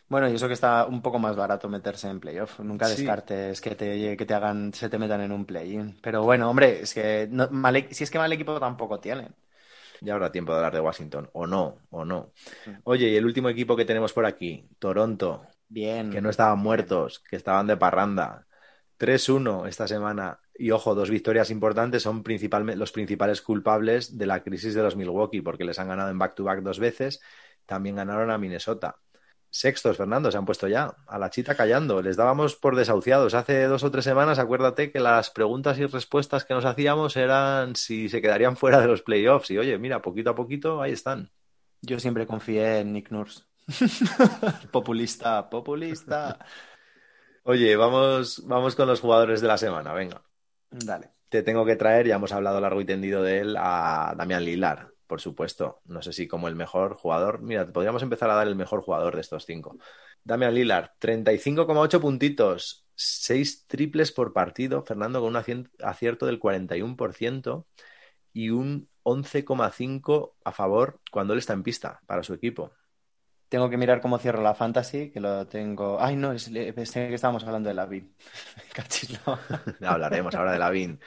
Bueno, y eso que está un poco más barato meterse en playoff. Nunca Sí. descartes que te, que te hagan, se te metan en un play-in. Pero bueno, hombre, es que no- mal e- si es que mal equipo tampoco tienen. Ya habrá tiempo de hablar de Washington. O no, o no. Oye, y el último equipo que tenemos por aquí, Toronto, Bien. que no estaban muertos, que estaban de parranda. 3-1 esta semana. Y ojo, dos victorias importantes son principalmente los principales culpables de la crisis de los Milwaukee, porque les han ganado en back-to-back dos veces. También ganaron a Minnesota. Sextos, Fernando, se han puesto ya a la chita callando. Les dábamos por desahuciados. Hace dos o tres semanas, acuérdate que las preguntas y respuestas que nos hacíamos eran si se quedarían fuera de los playoffs. Y oye, mira, poquito a poquito ahí están. Yo siempre confié en Nick Nurse. (laughs) populista, populista. Oye, vamos, vamos con los jugadores de la semana. Venga. Dale. te tengo que traer, ya hemos hablado largo y tendido de él, a Damián Lilar, por supuesto. No sé si como el mejor jugador. Mira, podríamos empezar a dar el mejor jugador de estos cinco. Damián Lilar, 35,8 puntitos, 6 triples por partido, Fernando con un acierto del 41% y un 11,5 a favor cuando él está en pista para su equipo. Tengo que mirar cómo cierro la fantasy, que lo tengo. Ay, no, es, pensé que estábamos hablando de la. (laughs) Cachis, no. (laughs) Hablaremos ahora de Lavin.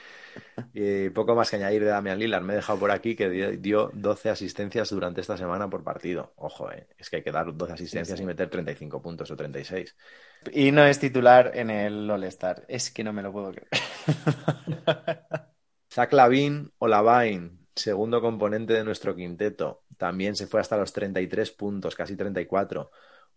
Eh, poco más que añadir de Damian Lillard. Me he dejado por aquí que dio, dio 12 asistencias durante esta semana por partido. Ojo, eh, es que hay que dar 12 asistencias Sí, sí. y meter 35 puntos o 36. Y no es titular en el All-Star. Es que no me lo puedo creer. (laughs) Zach Lavin o Lavine, segundo componente de nuestro quinteto, también se fue hasta los 33 puntos, casi 34.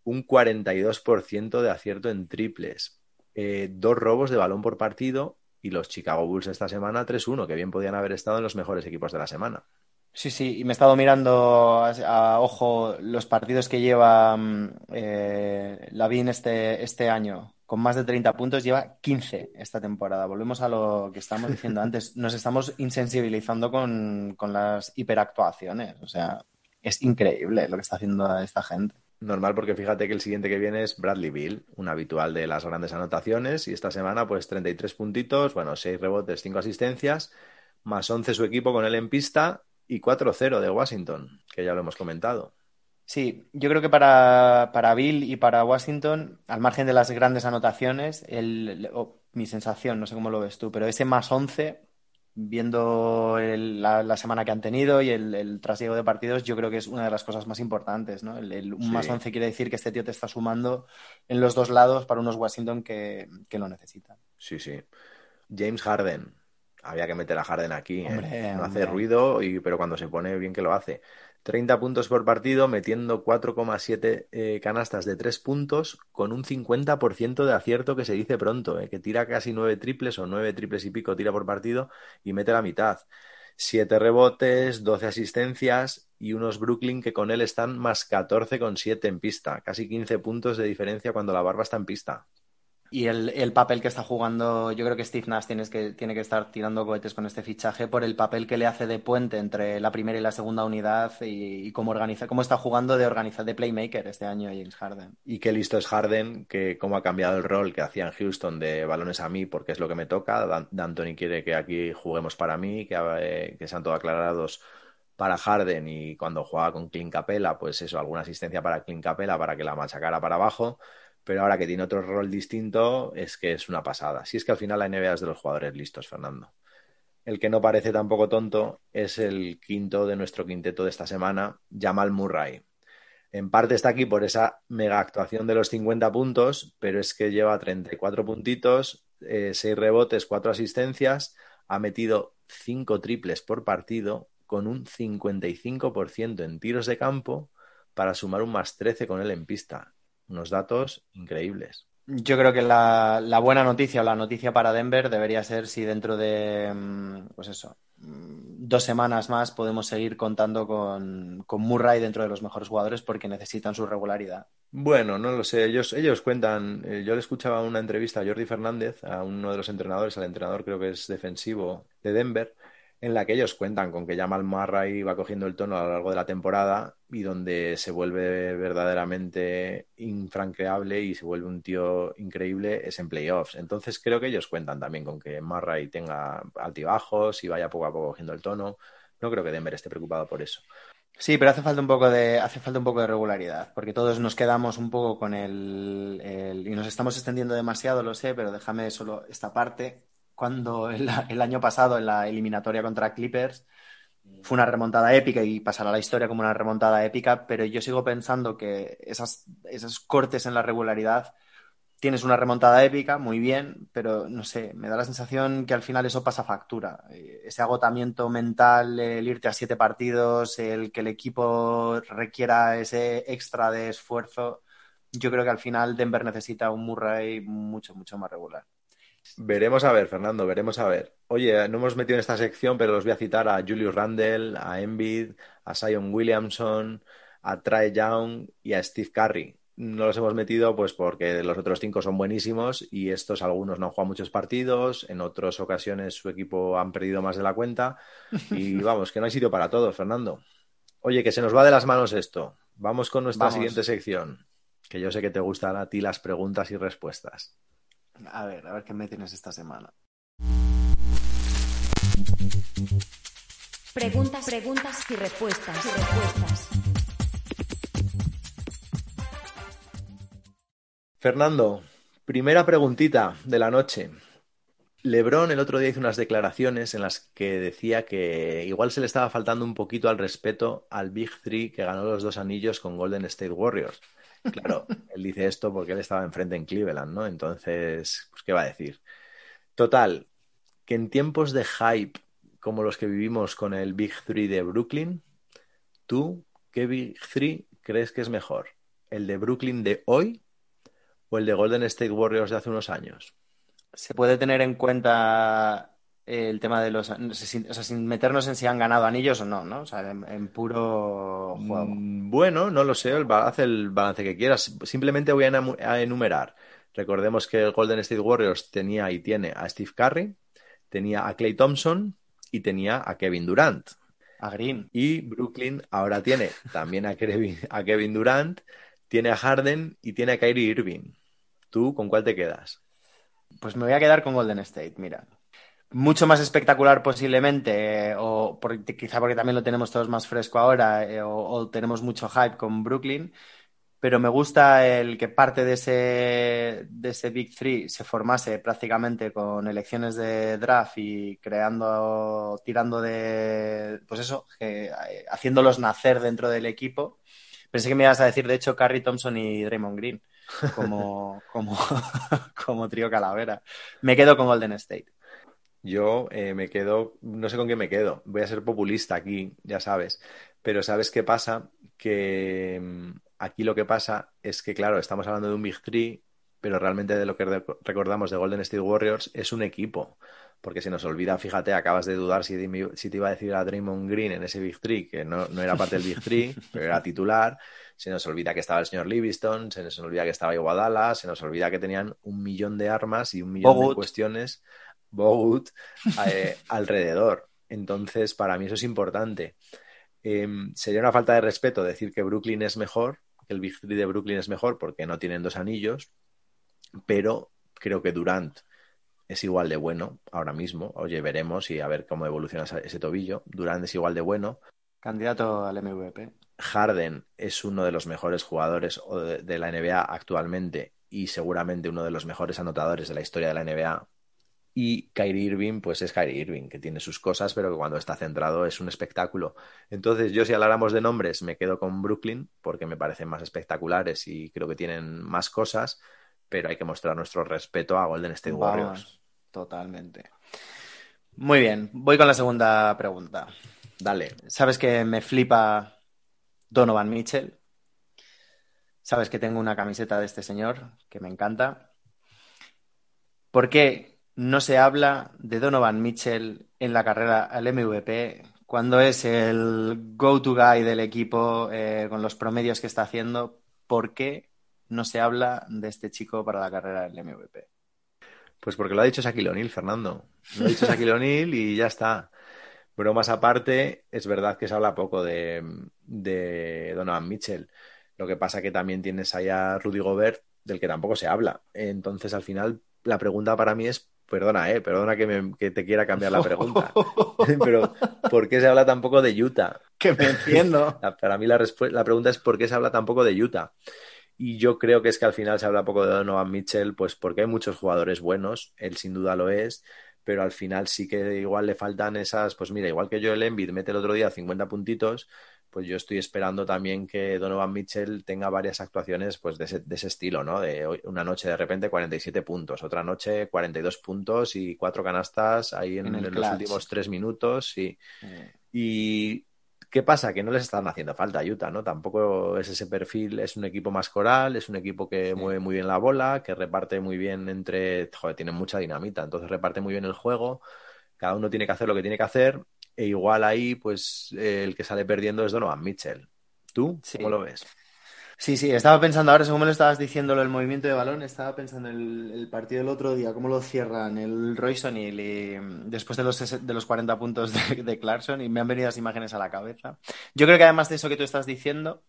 Un 42% de acierto en triples. Eh, dos robos de balón por partido y los Chicago Bulls esta semana 3-1, que bien podían haber estado en los mejores equipos de la semana. Sí, sí, y me he estado mirando a, ojo los partidos que lleva mm, eh, Lavín este, este año. Con más de 30 puntos, lleva 15 esta temporada. Volvemos a lo que estábamos (laughs) diciendo antes. Nos estamos insensibilizando con, con las hiperactuaciones. O sea, es increíble lo que está haciendo esta gente. Normal porque fíjate que el siguiente que viene es Bradley Bill, un habitual de las grandes anotaciones, y esta semana pues 33 puntitos, bueno, 6 rebotes, 5 asistencias, más 11 su equipo con él en pista y 4-0 de Washington, que ya lo hemos comentado. Sí, yo creo que para, para Bill y para Washington, al margen de las grandes anotaciones, el, mi sensación, no sé cómo lo ves tú, pero ese más 11, viendo el- la, la semana que han tenido y el, el trasiego de partidos, yo creo que es una de las cosas más importantes, ¿no? El, un Sí. más 11 quiere decir que este tío te está sumando en los dos lados para unos Washington que, que lo necesitan. Sí, sí. James Harden. Había que meter a Harden aquí. ¿eh? Hombre, No hombre. hace ruido, y, pero cuando se pone bien que lo hace. 30 puntos por partido, metiendo 4,7 eh, canastas de 3 puntos, con un 50% de acierto que se dice pronto, ¿eh? que tira casi 9 triples o 9 triples y pico tira por partido y mete la mitad. 7 rebotes, 12 asistencias y unos Brooklyn que con él están más 14,7 en pista. Casi 15 puntos de diferencia cuando la barba está en pista. Y el, el papel que está jugando, yo creo que Steve Nash tienes que, tiene que estar tirando cohetes con este fichaje por el papel que le hace de puente entre la primera y la segunda unidad y, cómo organiza, cómo está jugando de organizar de playmaker este año James Harden. Y qué listo es Harden, que cómo ha cambiado el rol que hacía en Houston de balones a mí, porque es lo que me toca. Dan- quiere que aquí juguemos para mí, que, eh, que sean todo aclarados para Harden y cuando jugaba con Clint Capella, pues eso, alguna asistencia para Clint Capella para que la machacara para abajo. Pero ahora que tiene otro rol distinto, es que es una pasada. Si es que al final la NBA de los jugadores listos, Fernando. El que no parece tampoco tonto es el quinto de nuestro quinteto de esta semana, Jamal Murray. En parte está aquí por esa mega actuación de los 50 puntos, pero es que lleva 34 puntitos, 6 rebotes, 4 asistencias, ha metido 5 triples por partido con un 55% en tiros de campo para sumar un más 13 con él en pista. Unos datos increíbles. Yo creo que la, la buena noticia o la noticia para Denver debería ser si dentro de, mm, pues eso, mm, dos semanas más podemos seguir contando con, con Murray dentro de los mejores jugadores porque necesitan su regularidad. Bueno, no lo sé. Ellos, ellos cuentan. eh, yo le escuchaba una entrevista a Jordi Fernández, a uno de los entrenadores, al entrenador creo que es defensivo de Denver, en la que ellos cuentan con que Jamal Murray va cogiendo el tono a lo largo de la temporada y donde se vuelve verdaderamente infranqueable y se vuelve un tío increíble es en playoffs. Entonces creo que ellos cuentan también con que Murray tenga altibajos y vaya poco a poco cogiendo el tono. No creo que Denver esté preocupado por eso. Sí, pero hace falta un poco de, hace falta un poco de regularidad, porque todos nos quedamos un poco con el, el- y nos estamos extendiendo demasiado, lo sé, pero déjame solo esta parte. Cuando el, (laughs) el año pasado en la eliminatoria contra Clippers fue una remontada épica y pasará la historia como una remontada épica, pero yo sigo pensando que esas, esos cortes en la regularidad tienes una remontada épica, muy bien, pero no sé, me da la sensación que al final eso pasa factura. Eh, Ese agotamiento mental, el irte a siete partidos, el que el equipo requiera ese extra de esfuerzo, yo creo que al final Denver necesita un Murray mucho, mucho más regular. Veremos a ver, Fernando, veremos a ver. Oye, no hemos metido en esta sección, pero los voy a citar a Julius Randle, a Embiid, a Zion Williamson, a Trae Young y a Steve Curry. No los hemos metido pues porque los otros cinco son buenísimos y estos algunos no han jugado muchos partidos, en otras ocasiones su equipo han perdido más de la cuenta y (laughs) vamos, que no hay sitio para todos, Fernando. Oye, que se nos va de las manos esto. Vamos con nuestra Vamos. siguiente sección, que yo sé que te gustan a ti las preguntas y respuestas. A ver, a ver qué me tienes esta semana. Preguntas, preguntas y respuestas. Y respuestas. Fernando, primera preguntita de la noche. Lebron el otro día hizo unas declaraciones en las que decía que igual se le estaba faltando un poquito al respeto al Big Three que ganó los dos anillos con Golden State Warriors. Claro, él dice esto porque él estaba enfrente en Cleveland, ¿no? Entonces, pues, ¿qué va a decir? Total, que en tiempos de hype como los que vivimos con el Big Three de Brooklyn, ¿tú qué Big Three crees que es mejor? ¿El de Brooklyn de hoy o el de Golden State Warriors de hace unos años? ¿Se puede tener en cuenta el tema de los... o sea, sin meternos en si han ganado anillos o no, ¿no? O sea, en, en puro juego. Mm, Bueno, no lo sé, el haz el balance que quieras. Simplemente voy a enumerar. Recordemos que el Golden State Warriors tenía y tiene a Steve Curry, tenía a Clay Thompson y tenía a Kevin Durant. A Green. Y Brooklyn ahora tiene también a Kevin, a Kevin Durant, tiene a Harden y tiene a Kyrie Irving. ¿Tú con cuál te quedas? Pues me voy a quedar con Golden State, mira. Mucho más espectacular posiblemente, eh, o quizá porque también lo tenemos todos más fresco ahora, eh, o, tenemos mucho hype con Brooklyn, pero me gusta el que parte de ese, de ese Big Three se formase prácticamente con elecciones de draft y creando, tirando de, pues eso, eh, haciéndolos nacer dentro del equipo. Pensé que me ibas a decir, de hecho, Carrie Thompson y Draymond Green como, (laughs) como, (laughs) como trío calavera. Me quedo con Golden State. Yo eh, me quedo, no sé con qué me quedo, voy a ser populista aquí, ya sabes, pero ¿sabes qué pasa? Que mm, aquí lo que pasa es que, claro, estamos hablando de un Big Three, pero realmente de lo que recordamos de Golden State Warriors es un equipo, porque se nos olvida, fíjate, acabas de dudar si, si te iba a decir a Draymond Green en ese Big Three, que no, no era parte del Big Three, (laughs) pero era titular, se nos olvida que estaba el señor Livingston, se nos olvida que estaba Iguadala, se nos olvida que tenían un millón de armas y un millón de cuestiones Bogut eh, alrededor. Entonces, para mí eso es importante. Em, sería una falta de respeto decir que Brooklyn es mejor, que el Big Three de Brooklyn es mejor porque no tienen dos anillos, pero creo que Durant es igual de bueno ahora mismo. Oye, veremos y a ver cómo evoluciona ese tobillo. Durant es igual de bueno. Candidato al MVP. Harden es uno de los mejores jugadores de la NBA actualmente y seguramente uno de los mejores anotadores de la historia de la NBA y Kyrie Irving, pues es Kyrie Irving, que tiene sus cosas, pero que cuando está centrado es un espectáculo. Entonces, yo si habláramos de nombres, me quedo con Brooklyn, porque me parecen más espectaculares y creo que tienen más cosas, pero hay que mostrar nuestro respeto a Golden State Warriors. totalmente. Muy bien, voy con la segunda pregunta. Dale. ¿Sabes que me flipa Donovan Mitchell? ¿Sabes que tengo una camiseta de este señor que me encanta? ¿Por qué no se habla de Donovan Mitchell en la carrera al MVP cuando es el go-to guy del equipo eh, con los promedios que está haciendo. ¿Por qué no se habla de este chico para la carrera del MVP? Pues porque lo ha dicho Shaquille O'Neal, Fernando. Lo ha dicho Shaquille O'Neal y ya está. más aparte, es verdad que se habla poco de, de Donovan Mitchell. Lo que pasa que también tienes allá a Rudy Gobert, del que tampoco se habla. Entonces, al final, la pregunta para mí es perdona, eh, perdona que, te quiera cambiar la pregunta, (laughs) (laughs) pero ¿por qué se habla tampoco de Utah? Que me entiendo. (laughs) Para mí la, la pregunta es ¿por qué se habla tampoco de Utah? Y yo creo que es que al final se habla poco de Donovan Mitchell, pues porque hay muchos jugadores buenos, él sin duda lo es, pero al final sí que igual le faltan esas, pues mira, igual que Joel Embiid mete el otro día 50 puntitos, pues yo estoy esperando también que Donovan Mitchell tenga varias actuaciones pues de ese, de ese estilo, ¿no? De una noche de repente 47 puntos, otra noche 42 puntos y cuatro canastas ahí en, los últimos tres minutos. Y, y ¿qué pasa? Que no les están haciendo falta a Utah, ¿no? Tampoco es ese perfil, es un equipo más coral, es un equipo que mueve muy bien la bola, que reparte muy bien entre, joder, tiene mucha dinamita, entonces reparte muy bien el juego, cada uno tiene que hacer lo que tiene que hacer e igual ahí, pues eh, el que sale perdiendo es Donovan Mitchell. ¿Tú cómo lo ves? Sí, sí, estaba pensando ahora, según me lo estabas diciendo, del movimiento de balón, estaba pensando en el, partido del otro día, cómo lo cierran el Royson y, después de los, de los 40 puntos de, Clarkson y me han venido las imágenes a la cabeza. Yo creo que además de eso que tú estás diciendo,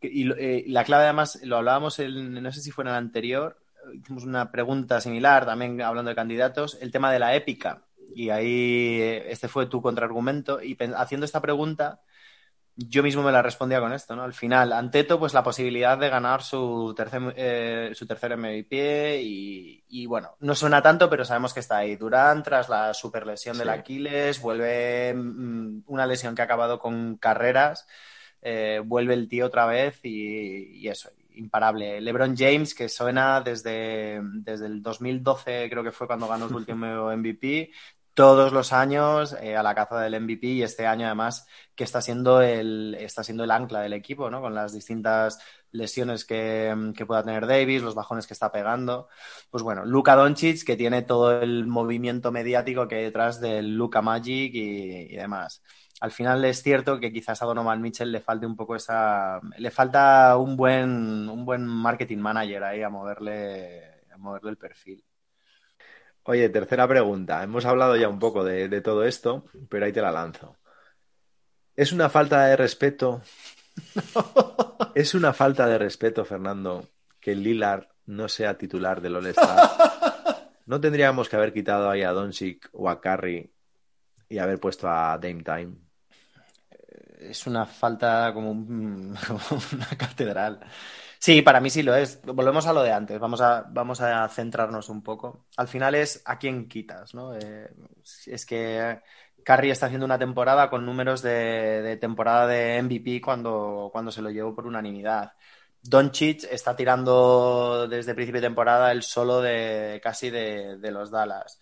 y eh, la clave además, lo hablábamos, en, no sé si fue en el anterior, hicimos una pregunta similar también hablando de candidatos, el tema de la épica y ahí este fue tu contraargumento. Y haciendo esta pregunta, yo mismo me la respondía con esto, ¿no? Al final, Anteto, pues la posibilidad de ganar su tercer, eh, su tercer MVP y, bueno, no suena tanto, pero sabemos que está ahí. Durán, tras la super lesión del Aquiles, vuelve mm, una lesión que ha acabado con carreras, eh, vuelve el tío otra vez y, y, eso, imparable. LeBron James, que suena desde, desde el 2012, creo que fue cuando ganó su (laughs) último MVP, todos los años eh, a la caza del MVP y este año además que está siendo el, está siendo el ancla del equipo, ¿no? Con las distintas lesiones que, pueda tener Davis, los bajones que está pegando. Pues bueno, Luka Doncic que tiene todo el movimiento mediático que hay detrás del Luka Magic y, demás. Al final es cierto que quizás a Donovan Mitchell le falte un poco esa, le falta un buen, un buen marketing manager ahí a moverle, a moverle el perfil. Oye, tercera pregunta. Hemos hablado ya un poco de, todo esto, pero ahí te la lanzo. ¿Es una falta de respeto (laughs) Es una falta de respeto, Fernando, que Lillard no sea titular del All-Star. (laughs) ¿No tendríamos que haber quitado ahí a Doncic o a Curry y haber puesto a Dame Time? Es una falta como, un- (laughs) como una catedral. Sí, para mí sí lo es. Volvemos a lo de antes. Vamos a, vamos a centrarnos un poco. Al final es a quién quitas, ¿no? Eh, es que Curry está haciendo una temporada con números de, de temporada de MVP cuando, cuando se lo llevó por unanimidad. Doncic está tirando desde principio de temporada el solo de casi de, de los Dallas.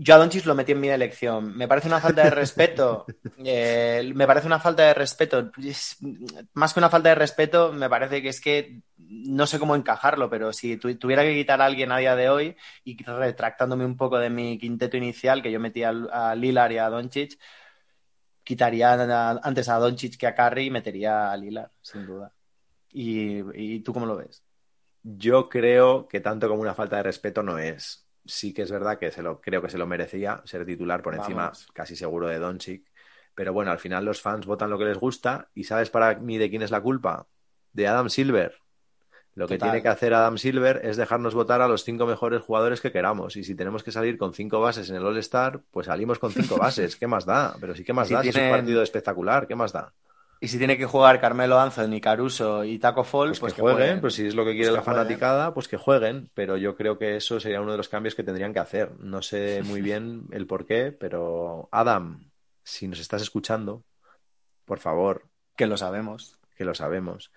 Yo a Doncic lo metí en mi elección. Me parece una falta de respeto. (laughs) eh, me parece una falta de respeto. Es- más que una falta de respeto, me parece que es que no sé cómo encajarlo, pero si tu- tuviera que quitar a alguien a día de hoy y retractándome un poco de mi quinteto inicial, que yo metía a, a Lillard y a Doncic, quitaría a- antes a Doncic que a Curry y metería a Lillard, sin duda. ¿Y, y tú cómo lo ves? Yo creo que tanto como una falta de respeto no es. Sí que es verdad que se lo, creo que se lo merecía ser titular por encima, Vamos. casi seguro, de Doncic. Pero bueno, al final los fans votan lo que les gusta. ¿Y sabes para mí de quién es la culpa? De Adam Silver. Lo que tiene que hacer Adam Silver es dejarnos votar a los cinco mejores jugadores que queramos. Y si tenemos que salir con cinco bases en el All-Star, pues salimos con cinco (laughs) bases. ¿Qué más da? Pero sí que más Si da. si Es un partido espectacular. ¿Qué más da? Y si tiene que jugar Carmelo Anthony, Caruso y Taco Fall, Pues, pues, que jueguen, jueguen. pues si es lo que quiere Pues la que jueguen. fanaticada, pues que jueguen, pero yo creo que eso sería uno de los cambios que tendrían que hacer. No sé (laughs) muy bien el por qué, pero Adam, si nos estás escuchando, por favor, Que lo sabemos. que lo sabemos.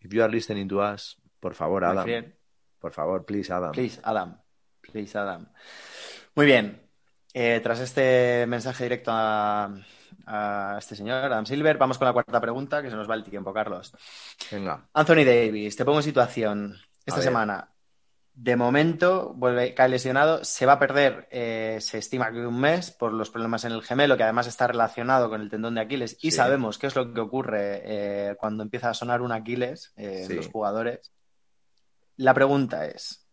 If you are listening to us, por favor, Adam, por favor, please, Adam. Please, Adam. Please, Adam. Muy bien. Eh, tras este mensaje directo a, a este señor, Adam Silver, vamos con la cuarta pregunta, que se nos va el tiempo, Carlos. Venga, Anthony Davis, te pongo en situación. Esta semana, de momento, vuelve, cae lesionado, se va a perder, eh, se estima que un mes por los problemas en el gemelo, que además está relacionado con el tendón de Aquiles, y sabemos qué es lo que ocurre eh, cuando empieza a sonar un Aquiles eh, en los jugadores. La pregunta es,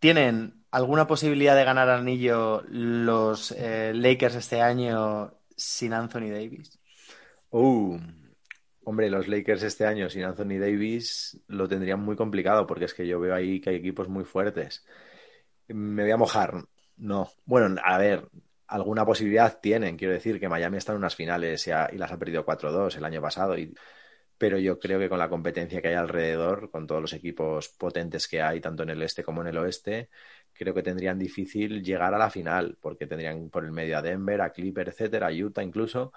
¿tienen alguna posibilidad de ganar anillo los Lakers este año sin Anthony Davis? Uh, hombre, los Lakers este año sin Anthony Davis lo tendrían muy complicado porque es que yo veo ahí que hay equipos muy fuertes. Me voy a mojar. No. Bueno, a ver, alguna posibilidad tienen. Quiero decir que Miami está en unas finales y, las ha perdido 4-2 el año pasado. Pero yo creo que con la competencia que hay alrededor, con todos los equipos potentes que hay, tanto en el este como en el oeste, creo que tendrían difícil llegar a la final, porque tendrían por el medio a Denver, a Clipper, etcétera, a Utah incluso.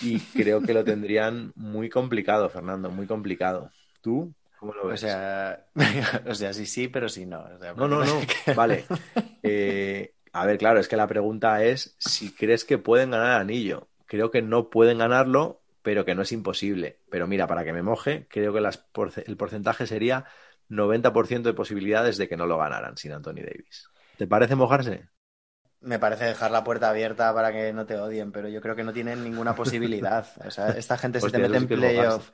Y creo que lo tendrían muy complicado, Fernando, muy complicado. ¿Tú? ¿Cómo lo O ves? sea, (laughs) o sea, sí, sí, pero sí, no. O sea, No, no, no. (laughs) Vale. Eh, a ver, claro, es que la pregunta es si crees que pueden ganar el anillo. Creo que no pueden ganarlo, pero que no es imposible. Pero mira, para que me moje, creo que las porce- el porcentaje sería 90% de posibilidades de que no lo ganaran sin Anthony Davis. ¿Te parece mojarse? Me parece dejar la puerta abierta para que no te odien, pero yo creo que no tienen ninguna posibilidad. (laughs) O sea, esta gente se te mete en playoff.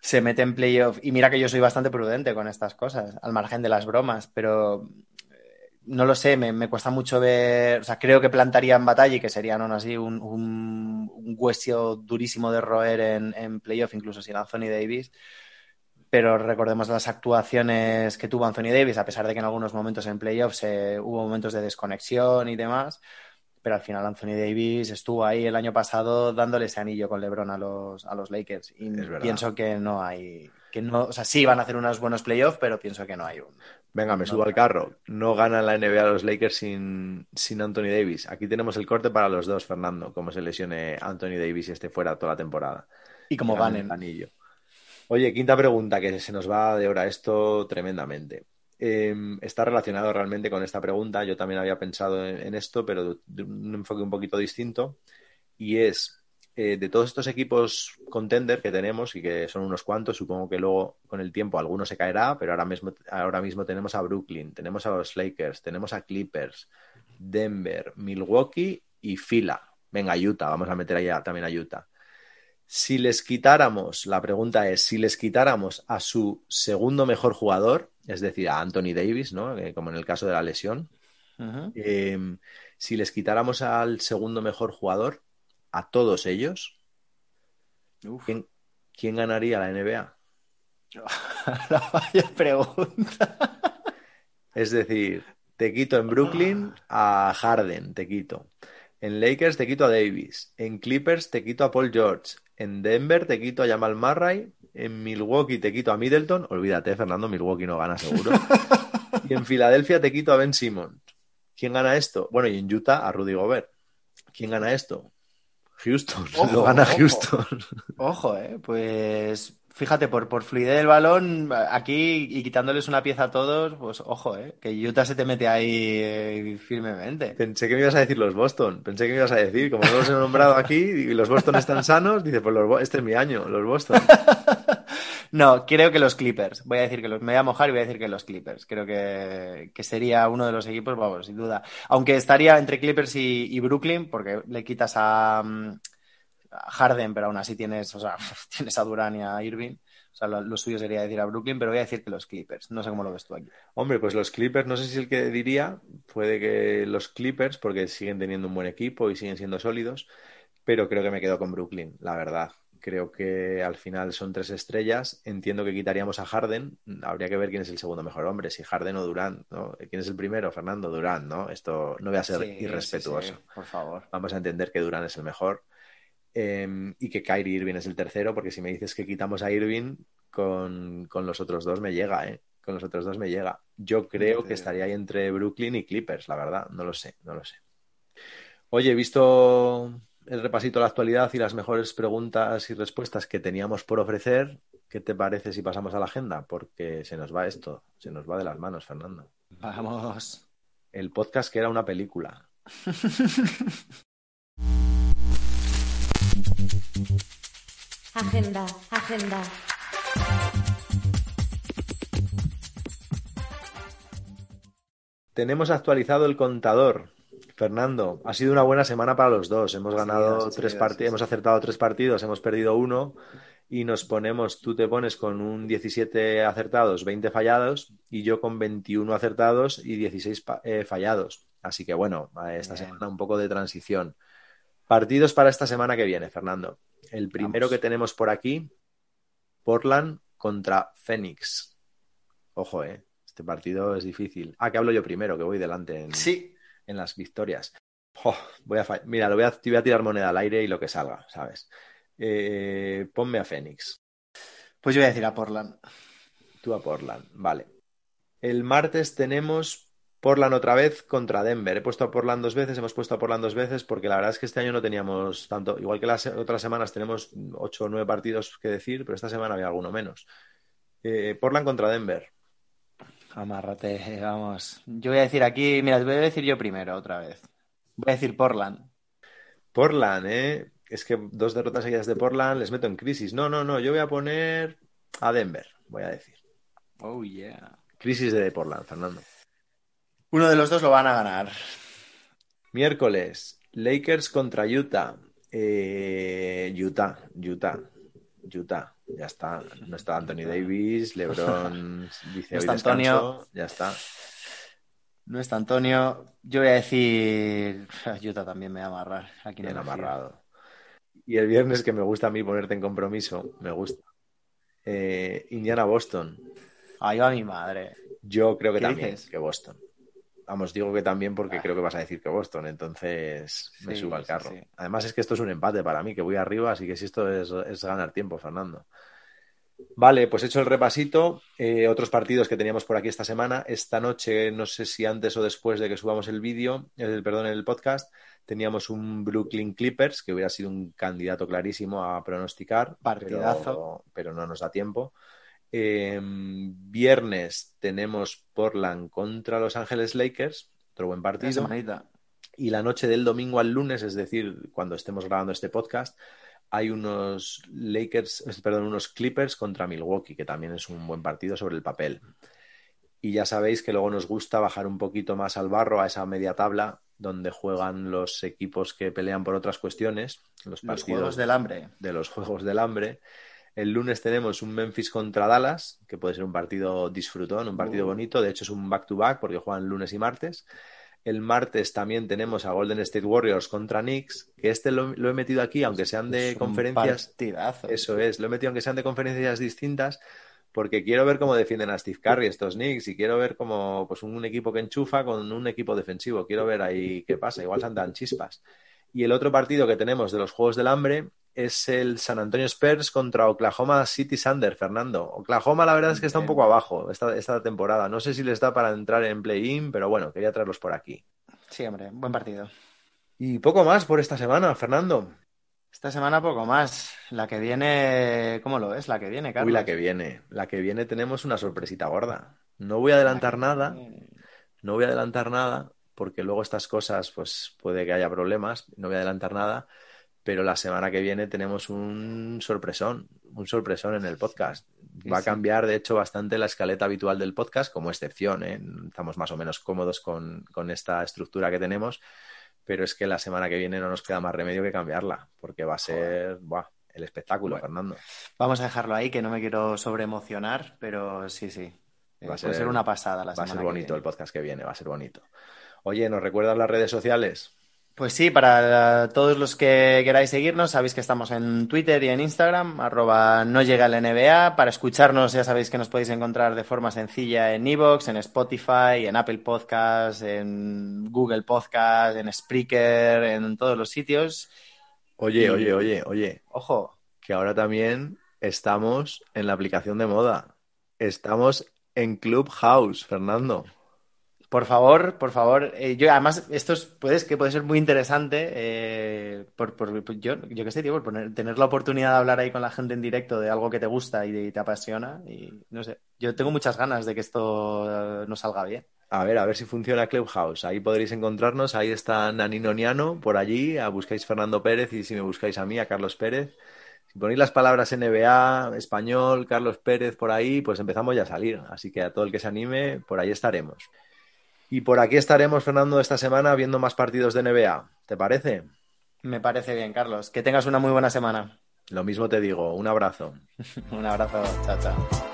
Se mete en playoff. Y mira que yo soy bastante prudente con estas cosas, al margen de las bromas, pero eh, no lo sé, me, me cuesta mucho ver. O sea, creo que plantarían batalla y que serían aún así un, un, un hueso durísimo de roer en, en playoff, incluso sin Anthony Davis. Pero recordemos las actuaciones que tuvo Anthony Davis, a pesar de que en algunos momentos en playoffs eh, hubo momentos de desconexión y demás. Pero al final Anthony Davis estuvo ahí el año pasado dándole ese anillo con LeBron a los, a los Lakers. Y pienso que no hay. Que no, o sea, sí van a hacer unos buenos playoffs, pero pienso que no hay un. Venga, me No, subo al carro. No ganan la NBA los Lakers sin, sin Anthony Davis. Aquí tenemos el corte para los dos, Fernando, como se lesione Anthony Davis y esté fuera toda la temporada. Y como ganen ganen. el anillo. Oye, quinta pregunta, que se nos va de hora esto tremendamente. Eh, está relacionado realmente con esta pregunta. Yo también había pensado en, esto, pero de, de un enfoque un poquito distinto. Y es, eh, de todos estos equipos contender que tenemos, y que son unos cuantos, supongo que luego con el tiempo alguno se caerá, pero ahora mismo, ahora mismo tenemos a Brooklyn, tenemos a los Lakers, tenemos a Clippers, Denver, Milwaukee y Fila. Venga, Utah, vamos a meter allá también a Utah. Si les quitáramos, la pregunta es, si les quitáramos a su segundo mejor jugador, es decir, a Anthony Davis, ¿no? Eh, como en el caso de la lesión, eh, si les quitáramos al segundo mejor jugador, a todos ellos, Uf. ¿quién, ¿quién ganaría la NBA? (laughs) La vaya pregunta. Es decir, te quito en Brooklyn a Harden, te quito. En Lakers te quito a Davis. En Clippers te quito a Paul George. En Denver te quito a Jamal Murray. En Milwaukee te quito a Middleton. Olvídate, Fernando, Milwaukee no gana seguro. (laughs) y en Filadelfia te quito a Ben Simmons. ¿Quién gana esto? Bueno, y en Utah a Rudy Gobert. ¿Quién gana esto? Houston. (laughs) Ojo, Lo gana ojo. Houston. Ojo, eh, pues fíjate, por, por fluidez del balón, aquí y quitándoles una pieza a todos, pues ojo, eh, que Utah se te mete ahí eh, firmemente. Pensé que me ibas a decir los Boston. Pensé que me ibas a decir, como no los he nombrado aquí (laughs) y los Boston están sanos, dice, pues los este es mi año, los Boston. (laughs) No, creo que los Clippers. Voy a decir que los. Me voy a mojar y voy a decir que los Clippers. Creo que, que sería uno de los equipos, vamos, sin duda. Aunque estaría entre Clippers y, y Brooklyn, porque le quitas a, mm, a Harden, pero aún así tienes, o sea, (laughs) tienes a Durant y a Irving. O sea, lo, lo suyo sería decir a Brooklyn, pero voy a decir que los Clippers. No sé cómo lo ves tú aquí. Hombre, pues los Clippers, no sé si el que diría, puede que los Clippers, porque siguen teniendo un buen equipo y siguen siendo sólidos, pero creo que me quedo con Brooklyn, la verdad. Creo que al final son tres estrellas. Entiendo que quitaríamos a Harden. Habría que ver quién es el segundo mejor hombre, si Harden o Durant, ¿no? ¿Quién es el primero? Fernando Durant, ¿no? Esto no voy a ser Sí, irrespetuoso. sí, sí, por favor. Vamos a entender que Durant es el mejor eh, y que Kyrie Irving es el tercero, porque si me dices que quitamos a Irving, con, con los otros dos me llega, ¿eh? Con los otros dos me llega. Yo creo que estaría ahí entre Brooklyn y Clippers, la verdad. No lo sé, no lo sé. Oye, he visto el repasito de la actualidad y las mejores preguntas y respuestas que teníamos por ofrecer. ¿Qué te parece si pasamos a la agenda? Porque se nos va esto, se nos va de las manos, Fernando. Vamos. El podcast que era una película. (laughs) Agenda, agenda. Tenemos actualizado el contador. Fernando, ha sido una buena semana para los dos. Hemos ganado tres partidos, sí, hemos acertado tres partidos, hemos perdido uno y nos ponemos, tú te pones con un 17 acertados, 20 fallados y yo con 21 acertados y 16 pa- eh, fallados. Así que bueno, a esta Bien. semana un poco de transición. Partidos para esta semana que viene, Fernando. El primero Vamos. que tenemos por aquí, Portland contra Phoenix. Ojo, eh. Este partido es difícil. Ah, que hablo yo primero, que voy delante en, Sí. en las victorias. Voy a Mira, lo voy a, te voy a tirar moneda al aire y lo que salga, ¿sabes? Eh, ponme a Phoenix, Pues yo voy a decir a Portland. tú a Portland, vale. El martes tenemos Portland otra vez contra Denver. He puesto a Portland dos veces, hemos puesto a Portland dos veces porque la verdad es que este año no teníamos tanto, igual que las otras semanas tenemos ocho o nueve partidos que decir, pero esta semana había alguno menos. Eh, Portland contra Denver. Amárrate, vamos. Yo voy a decir aquí, mira, te voy a decir yo primero otra vez. Voy a decir Portland. Portland, ¿eh? Es que dos derrotas seguidas de Portland les meto en crisis. No, no, no, yo voy a poner a Denver, voy a decir. Oh, yeah. Crisis de Portland, Fernando. Uno de los dos lo van a ganar. Miércoles, Lakers contra Utah. Eh, Utah, Utah, Utah. Ya está. No está Anthony Davis, LeBron (laughs) dice No está. Antonio. Ya está. No está Antonio. Yo voy a decir. Utah también me va a amarrar. Aquí me amarrado. Y el viernes que me gusta a mí ponerte en compromiso, me gusta. Eh, Indiana-Boston. Ahí va mi madre. Yo creo que ¿Qué también, dices? que Boston. Vamos, digo que también porque creo que vas a decir que Boston, entonces me Sí, subo al sí, carro. sí. Además es que esto es un empate para mí, que voy arriba, así que si esto es, es ganar tiempo, Fernando. Vale, pues hecho el repasito. Eh, otros partidos que teníamos por aquí esta semana. Esta noche, no sé si antes o después de que subamos el vídeo, el, perdón, el podcast, teníamos un Brooklyn Clippers, que hubiera sido un candidato clarísimo a pronosticar. Partidazo. Pero, pero no nos da tiempo. Eh, viernes tenemos Portland contra Los Ángeles Lakers, otro buen partido. Y la noche del domingo al lunes, es decir, cuando estemos grabando este podcast, hay unos Lakers, perdón, unos Clippers contra Milwaukee, que también es un buen partido sobre el papel. Y ya sabéis que luego nos gusta bajar un poquito más al barro, a esa media tabla, donde juegan los equipos que pelean por otras cuestiones, los Los partidos juegos del hambre. de los Juegos del Hambre. El lunes tenemos un Memphis contra Dallas, que puede ser un partido disfrutón, un partido Uh. bonito. De hecho, es un back-to-back porque juegan lunes y martes. El martes también tenemos a Golden State Warriors contra Knicks, que este lo, lo he metido aquí, aunque sean de Es conferencias. partidazo. Eso es, lo he metido aunque sean de conferencias distintas, porque quiero ver cómo defienden a Steve Curry estos Knicks y quiero ver cómo pues, un equipo que enchufa con un equipo defensivo. Quiero ver ahí qué pasa, igual se dan chispas. Y el otro partido que tenemos de los Juegos del Hambre es el San Antonio Spurs contra Oklahoma City Thunder, Fernando. Oklahoma la verdad es que está un poco abajo esta, esta temporada. No sé si les da para entrar en play-in, pero bueno, quería traerlos por aquí. Sí, hombre, buen partido. Y poco más por esta semana, Fernando. Esta semana poco más. La que viene, ¿cómo lo ves? La que viene, Carlos. Uy, la que viene. La que viene tenemos una sorpresita gorda. No voy a adelantar nada, no voy a adelantar nada, porque luego estas cosas, pues puede que haya problemas, no voy a adelantar nada, pero la semana que viene tenemos un sorpresón, un sorpresón en el podcast. Va a cambiar, de hecho, bastante la escaleta habitual del podcast, como excepción, ¿eh? Estamos más o menos cómodos con, con esta estructura que tenemos, pero es que la semana que viene no nos queda más remedio que cambiarla, porque va a ser, buah, el espectáculo, Bueno. Fernando. Vamos a dejarlo ahí, que no me quiero sobreemocionar, pero sí, sí. Va a ser- ser una pasada la Va a semana ser que bonito viene. el podcast que viene, va a ser bonito. Oye, ¿nos recuerdas las redes sociales? Pues sí, para todos los que queráis seguirnos, sabéis que estamos en Twitter y en Instagram, arroba no llega el NBA. Para escucharnos ya sabéis que nos podéis encontrar de forma sencilla en Evox, en Spotify, en Apple Podcasts, en Google Podcasts, en Spreaker, en todos los sitios. Oye, Y- oye, oye, oye, Ojo, que ahora también estamos en la aplicación de moda. Estamos en Clubhouse, Fernando. Por favor, por favor. eh, yo además esto es, puedes, que puede ser muy interesante eh, por, por- yo, yo qué sé, tío, por tener la oportunidad de hablar ahí con la gente en directo de algo que te gusta y, te apasiona. Y no sé, yo tengo muchas ganas de que esto eh, nos salga bien. A ver, a ver si funciona Clubhouse. Ahí podréis encontrarnos. Ahí está Nanino Niano, por allí. Buscáis Fernando Pérez y si me buscáis a mí, a Carlos Pérez. Si ponéis las palabras NBA, español, Carlos Pérez por ahí, pues empezamos ya a salir. Así que a todo el que se anime, por ahí estaremos. Y por aquí estaremos, Fernando, esta semana viendo más partidos de NBA. ¿Te parece? Me parece bien, Carlos. Que tengas una muy buena semana. Lo mismo te digo. Un abrazo. (laughs) Un abrazo. Chao, chao.